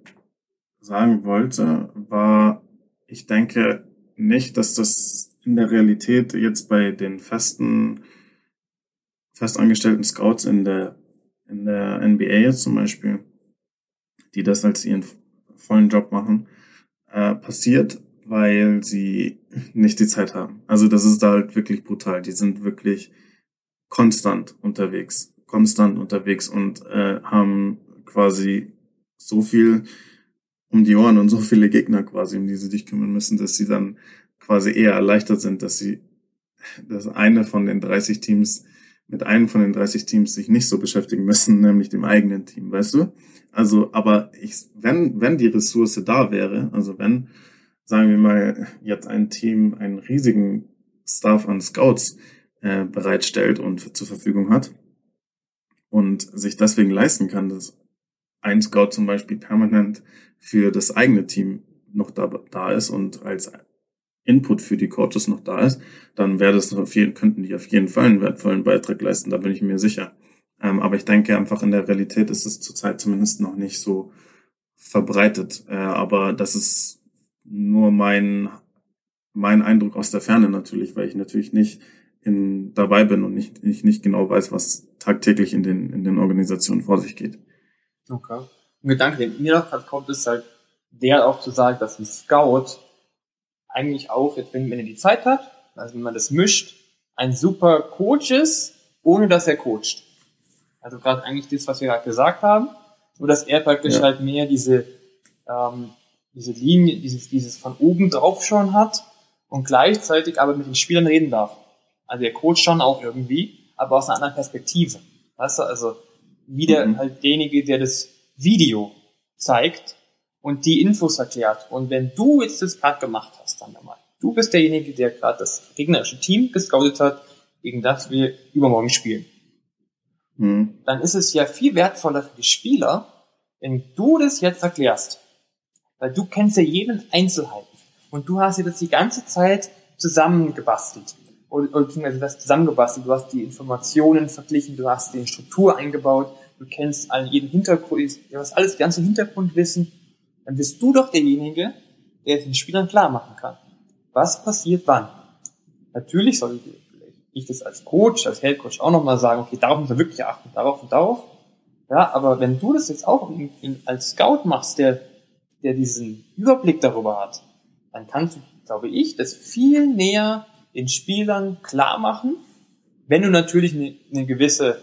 sagen wollte, war, ich denke nicht, dass das in der Realität jetzt bei den festen festangestellten Scouts in der, in der NBA jetzt zum Beispiel, die das als ihren vollen Job machen, äh, passiert, weil sie nicht die Zeit haben. Also das ist da halt wirklich brutal. Die sind wirklich konstant unterwegs, konstant unterwegs und äh, haben quasi so viel um die Ohren und so viele Gegner quasi, um die sie sich kümmern müssen, dass sie dann quasi eher erleichtert sind, dass sie, dass eine von den 30 Teams mit einem von den 30 Teams sich nicht so beschäftigen müssen, nämlich dem eigenen Team, weißt du? Also, aber ich, wenn, wenn die Ressource da wäre, also wenn, sagen wir mal, jetzt ein Team einen riesigen Staff an Scouts äh, bereitstellt und zur Verfügung hat und sich deswegen leisten kann, dass ein Scout zum Beispiel permanent für das eigene Team noch da, da ist und als Input für die Coaches noch da ist, dann wäre das auf jeden, könnten die auf jeden Fall einen wertvollen Beitrag leisten, da bin ich mir sicher. Ähm, aber ich denke einfach in der Realität ist es zurzeit zumindest noch nicht so verbreitet. Äh, aber das ist nur mein, mein Eindruck aus der Ferne natürlich, weil ich natürlich nicht in, dabei bin und nicht, ich nicht genau weiß, was tagtäglich in den, in den Organisationen vor sich geht. Okay. Ein Gedanke, der mir noch gerade kommt, ist halt der auch zu sagen, dass ein Scout eigentlich auch, wenn, wenn er die Zeit hat, also wenn man das mischt, ein super Coach ist, ohne dass er coacht. Also gerade eigentlich das, was wir gerade gesagt haben, nur dass er praktisch ja. halt mehr diese, ähm, diese Linie, dieses, dieses von oben drauf schon hat und gleichzeitig aber mit den Spielern reden darf. Also er coacht schon auch irgendwie, aber aus einer anderen Perspektive. Weißt du, also wieder mhm. halt derjenige, der das Video zeigt und die Infos erklärt. Und wenn du jetzt das gerade gemacht hast, dann einmal, du bist derjenige, der gerade das gegnerische Team gescoutet hat, gegen das wir übermorgen spielen. Mhm. Dann ist es ja viel wertvoller für die Spieler, wenn du das jetzt erklärst. Weil du kennst ja jeden Einzelheiten. Und du hast dir das die ganze Zeit zusammengebastelt. Oder, oder beziehungsweise das zusammengebastelt. Du hast die Informationen verglichen, du hast die Struktur eingebaut, du kennst allen jeden Hintergrund, du hast alles, ganze Hintergrundwissen, dann bist du doch derjenige, der den Spielern klar machen kann. Was passiert wann? Natürlich soll ich das als Coach, als Head Coach auch nochmal sagen, okay, darauf muss man wirklich achten, darauf und darauf. Ja, aber wenn du das jetzt auch in, in, als Scout machst, der, der diesen Überblick darüber hat, dann kannst du, glaube ich, das viel näher den Spielern klar machen, wenn du natürlich eine, eine gewisse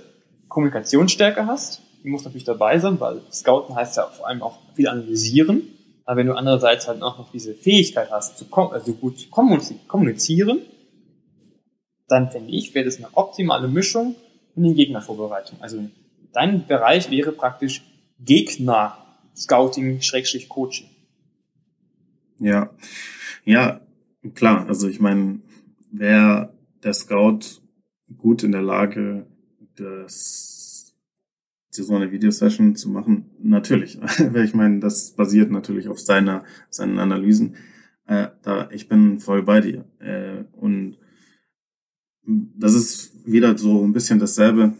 Kommunikationsstärke hast, die muss natürlich dabei sein, weil Scouten heißt ja vor allem auch viel analysieren. Aber wenn du andererseits halt auch noch diese Fähigkeit hast, zu also gut zu kommunizieren, dann finde ich, wäre das eine optimale Mischung in die Gegnervorbereitung. Also dein Bereich wäre praktisch Gegner Scouting Schrägstrich Coaching. Ja, ja, klar. Also ich meine, wäre der Scout gut in der Lage, das, so eine Videosession zu machen? Natürlich. ich meine, das basiert natürlich auf seiner, seinen Analysen. Äh, da, ich bin voll bei dir. Äh, und das ist wieder so ein bisschen dasselbe,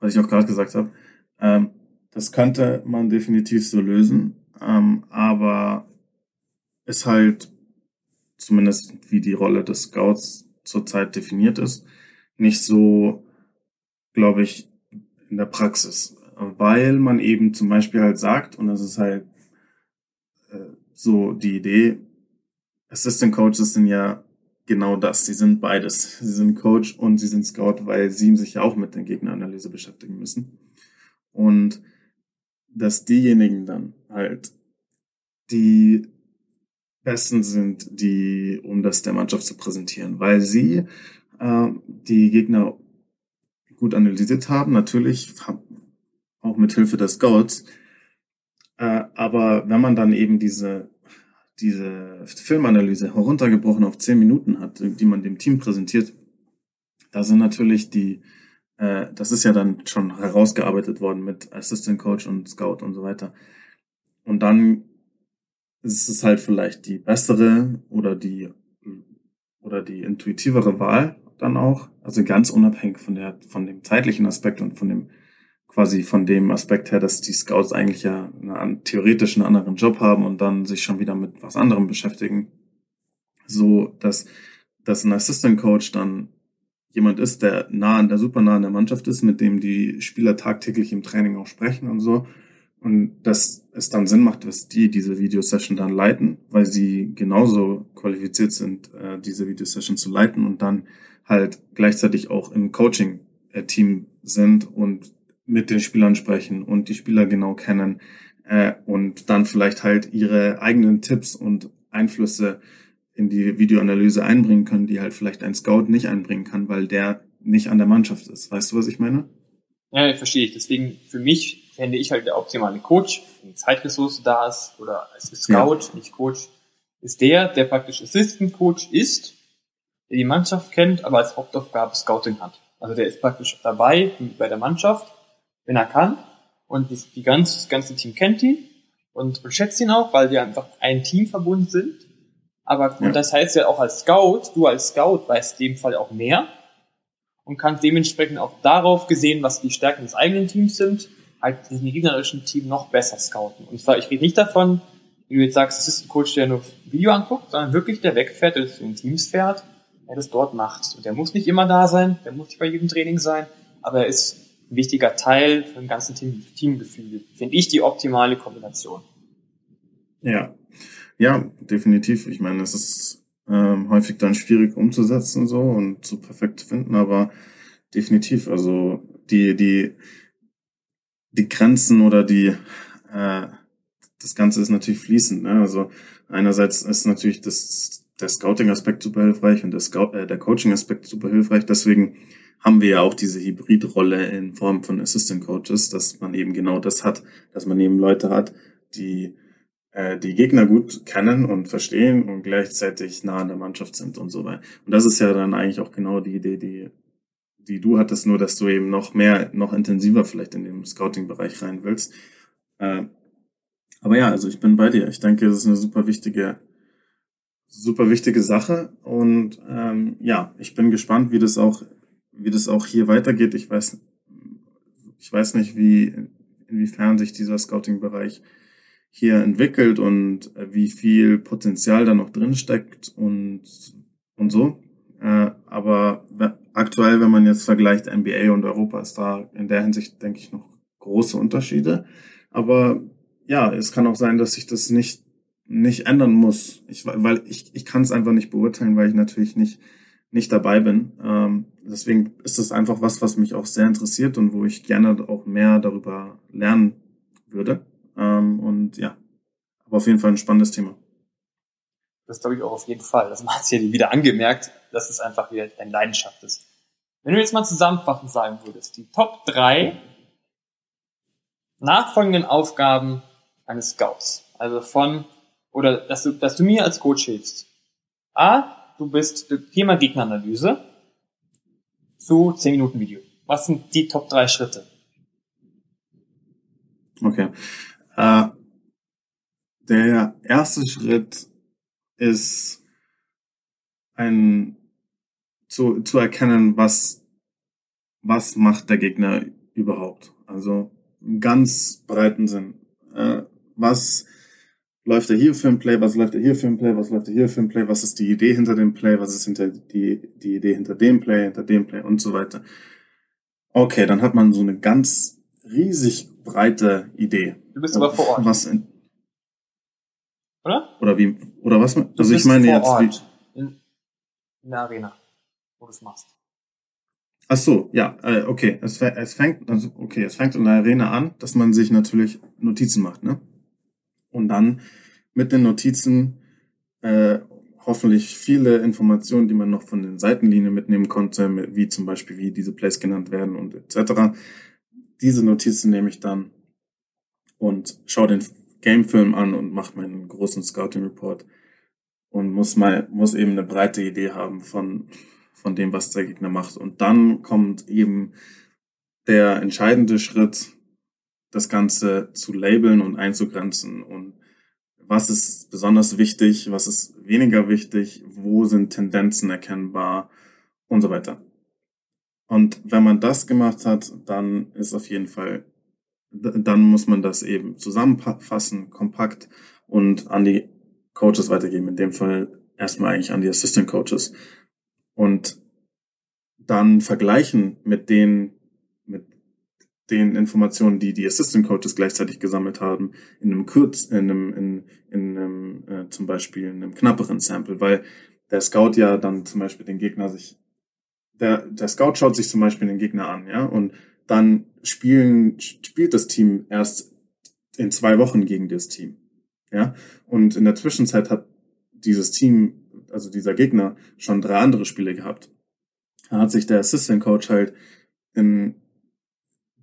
was ich auch gerade gesagt habe. Ähm, das könnte man definitiv so lösen, ähm, aber ist halt zumindest wie die Rolle des Scouts zurzeit definiert ist, nicht so, glaube ich, in der Praxis. Weil man eben zum Beispiel halt sagt, und das ist halt äh, so die Idee, Assistant Coaches sind ja genau das. Sie sind beides. Sie sind Coach und sie sind Scout, weil sie sich ja auch mit der Gegneranalyse beschäftigen müssen. Und dass diejenigen dann halt die Besten sind, die, um das der Mannschaft zu präsentieren, weil sie äh, die Gegner gut analysiert haben, natürlich auch mit Hilfe des Scouts. Äh, aber wenn man dann eben diese diese Filmanalyse heruntergebrochen auf zehn Minuten hat, die man dem Team präsentiert, da sind natürlich die, äh, das ist ja dann schon herausgearbeitet worden mit Assistant Coach und Scout und so weiter. Und dann ist es halt vielleicht die bessere oder die oder die intuitivere Wahl dann auch, also ganz unabhängig von der von dem zeitlichen Aspekt und von dem quasi von dem Aspekt her, dass die Scouts eigentlich ja eine, theoretisch einen anderen Job haben und dann sich schon wieder mit was anderem beschäftigen. So, dass, dass ein Assistant Coach dann jemand ist, der nah an der super nah an der Mannschaft ist, mit dem die Spieler tagtäglich im Training auch sprechen und so. Und dass es dann Sinn macht, dass die diese Videosession dann leiten, weil sie genauso qualifiziert sind, äh, diese Videosession zu leiten und dann halt gleichzeitig auch im Coaching-Team sind und mit den Spielern sprechen und die Spieler genau kennen äh, und dann vielleicht halt ihre eigenen Tipps und Einflüsse in die Videoanalyse einbringen können, die halt vielleicht ein Scout nicht einbringen kann, weil der nicht an der Mannschaft ist. Weißt du, was ich meine? Ja, verstehe ich. Deswegen für mich fände ich halt der optimale Coach, wenn die Zeitressource da ist oder als Scout, ja. nicht Coach, ist der, der praktisch Assistant Coach ist, der die Mannschaft kennt, aber als Hauptaufgabe Scouting hat. Also der ist praktisch dabei bei der Mannschaft, wenn er kann und die, die ganze, das ganze Team kennt ihn und, und schätzt ihn auch, weil wir einfach ein Team verbunden sind aber ja. das heißt ja auch als Scout, du als Scout weißt in dem Fall auch mehr und kannst dementsprechend auch darauf gesehen, was die Stärken des eigenen Teams sind, halt diesen gegnerischen Team noch besser scouten. Und zwar, ich rede nicht davon, wie du jetzt sagst, es ist ein Coach, der nur Video anguckt, sondern wirklich der wegfährt, der zu den Teams fährt, der das dort macht. Und der muss nicht immer da sein, der muss nicht bei jedem Training sein, aber er ist ein wichtiger Teil für ein ganzen Team, Teamgefühl. Finde ich die optimale Kombination. Ja, ja, definitiv. Ich meine, es ist ähm, häufig dann schwierig umzusetzen so und zu perfekt zu finden, aber definitiv. Also die die die Grenzen oder die äh, das Ganze ist natürlich fließend. Ne? Also einerseits ist natürlich das der Scouting-Aspekt super hilfreich und der, Scout, äh, der Coaching-Aspekt super hilfreich. Deswegen haben wir ja auch diese Hybridrolle in Form von Assistant Coaches, dass man eben genau das hat, dass man eben Leute hat, die äh, die Gegner gut kennen und verstehen und gleichzeitig nah an der Mannschaft sind und so weiter. Und das ist ja dann eigentlich auch genau die Idee, die, die du hattest, nur dass du eben noch mehr, noch intensiver vielleicht in den Scouting-Bereich rein willst. Äh, aber ja, also ich bin bei dir. Ich denke, das ist eine super wichtige, super wichtige Sache. Und ähm, ja, ich bin gespannt, wie das auch, wie das auch hier weitergeht. Ich weiß, ich weiß nicht, wie inwiefern sich dieser Scouting-Bereich hier entwickelt und äh, wie viel Potenzial da noch drin steckt und, und so. Äh, aber aktuell, wenn man jetzt vergleicht NBA und Europa, ist da in der Hinsicht, denke ich, noch große Unterschiede. Aber ja, es kann auch sein, dass sich das nicht, nicht ändern muss. Ich, weil ich, ich kann es einfach nicht beurteilen, weil ich natürlich nicht, nicht dabei bin. Ähm, deswegen ist das einfach was, was mich auch sehr interessiert und wo ich gerne auch mehr darüber lernen würde. Ähm, und ja, aber auf jeden Fall ein spannendes Thema. Das glaube ich auch auf jeden Fall. Das macht hier wieder angemerkt, dass es einfach wieder deine Leidenschaft ist. Wenn du jetzt mal zusammenfassend sagen würdest, die Top 3 nachfolgenden Aufgaben eines Scouts, also von, oder dass du, dass du mir als Coach hilfst. A, du bist Thema Gegneranalyse zu 10 Minuten Video. Was sind die Top 3 Schritte? Okay. Äh, der erste Schritt ist ein zu, zu erkennen, was, was macht der Gegner überhaupt. Also im ganz breiten Sinn. Äh, was läuft er hier für ein Play, was läuft er hier für ein Play, was läuft er hier für ein Play, was ist die Idee hinter dem Play, was ist hinter die, die Idee hinter dem Play, hinter dem Play und so weiter. Okay, dann hat man so eine ganz riesig breite Idee. Du bist aber vor Ort. Was in, oder? Oder wie, oder was? Du also ich meine jetzt, Ort wie, in, in der Arena, wo du es machst. Ach so, ja, äh, okay. Es, es fängt, also okay, es fängt in der Arena an, dass man sich natürlich Notizen macht, ne? Und dann mit den Notizen äh, hoffentlich viele Informationen, die man noch von den Seitenlinien mitnehmen konnte, wie zum Beispiel, wie diese Plays genannt werden und etc diese Notizen nehme ich dann und schaue den Gamefilm an und mache meinen großen Scouting Report und muss mal muss eben eine breite Idee haben von von dem, was der Gegner macht. Und dann kommt eben der entscheidende Schritt, das Ganze zu labeln und einzugrenzen und was ist besonders wichtig, was ist weniger wichtig, wo sind Tendenzen erkennbar und so weiter. Und wenn man das gemacht hat, dann ist auf jeden Fall, dann muss man das eben zusammenfassen, kompakt und an die Coaches weitergeben. In dem Fall erstmal eigentlich an die Assistant Coaches. Und dann vergleichen mit den, mit den Informationen, die die Assistant Coaches gleichzeitig gesammelt haben, in einem kurz, in einem, in, in einem, äh, zum Beispiel in einem knapperen Sample, weil der Scout ja dann zum Beispiel den Gegner sich, der, der Scout schaut sich zum Beispiel den Gegner an, ja, und dann spielen, spielt das Team erst in zwei Wochen gegen das Team, ja, und in der Zwischenzeit hat dieses Team, also dieser Gegner, schon drei andere Spiele gehabt. Da hat sich der Assistant Coach halt in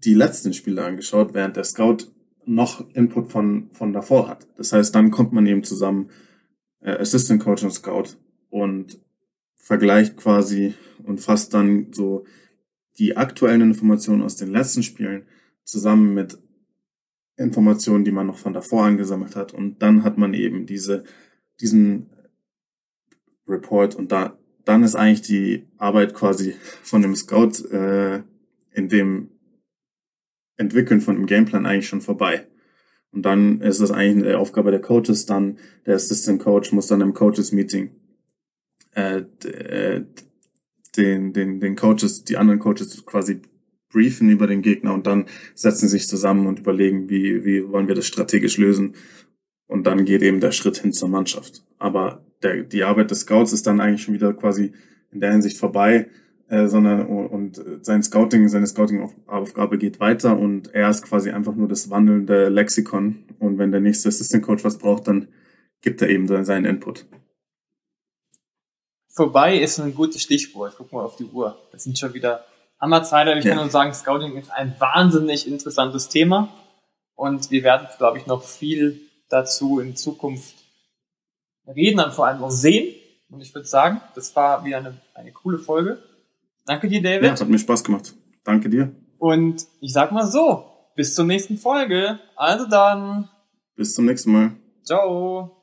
die letzten Spiele angeschaut, während der Scout noch Input von, von davor hat. Das heißt, dann kommt man eben zusammen, äh, Assistant Coach und Scout und vergleicht quasi und fasst dann so die aktuellen Informationen aus den letzten Spielen zusammen mit Informationen, die man noch von davor angesammelt hat. Und dann hat man eben diese, diesen Report und da, dann ist eigentlich die Arbeit quasi von dem Scout äh, in dem Entwickeln von dem Gameplan eigentlich schon vorbei. Und dann ist das eigentlich eine Aufgabe der Coaches, dann der Assistant Coach muss dann im Coaches Meeting äh, äh, den, den, den Coaches, die anderen Coaches quasi briefen über den Gegner und dann setzen sich zusammen und überlegen, wie, wie wollen wir das strategisch lösen. Und dann geht eben der Schritt hin zur Mannschaft. Aber der, die Arbeit des Scouts ist dann eigentlich schon wieder quasi in der Hinsicht vorbei, äh, sondern und sein Scouting, seine Scouting-Aufgabe geht weiter und er ist quasi einfach nur das wandelnde Lexikon. Und wenn der nächste Assistant Coach was braucht, dann gibt er eben seinen Input. Vorbei ist ein gutes Stichwort. Guck mal auf die Uhr. Das sind schon wieder Hammerzeit. Ich ja. kann nur sagen, Scouting ist ein wahnsinnig interessantes Thema. Und wir werden, glaube ich, noch viel dazu in Zukunft reden und vor allem auch sehen. Und ich würde sagen, das war wieder eine, eine coole Folge. Danke dir, David. Ja, hat mir Spaß gemacht. Danke dir. Und ich sag mal so, bis zur nächsten Folge. Also dann. Bis zum nächsten Mal. Ciao.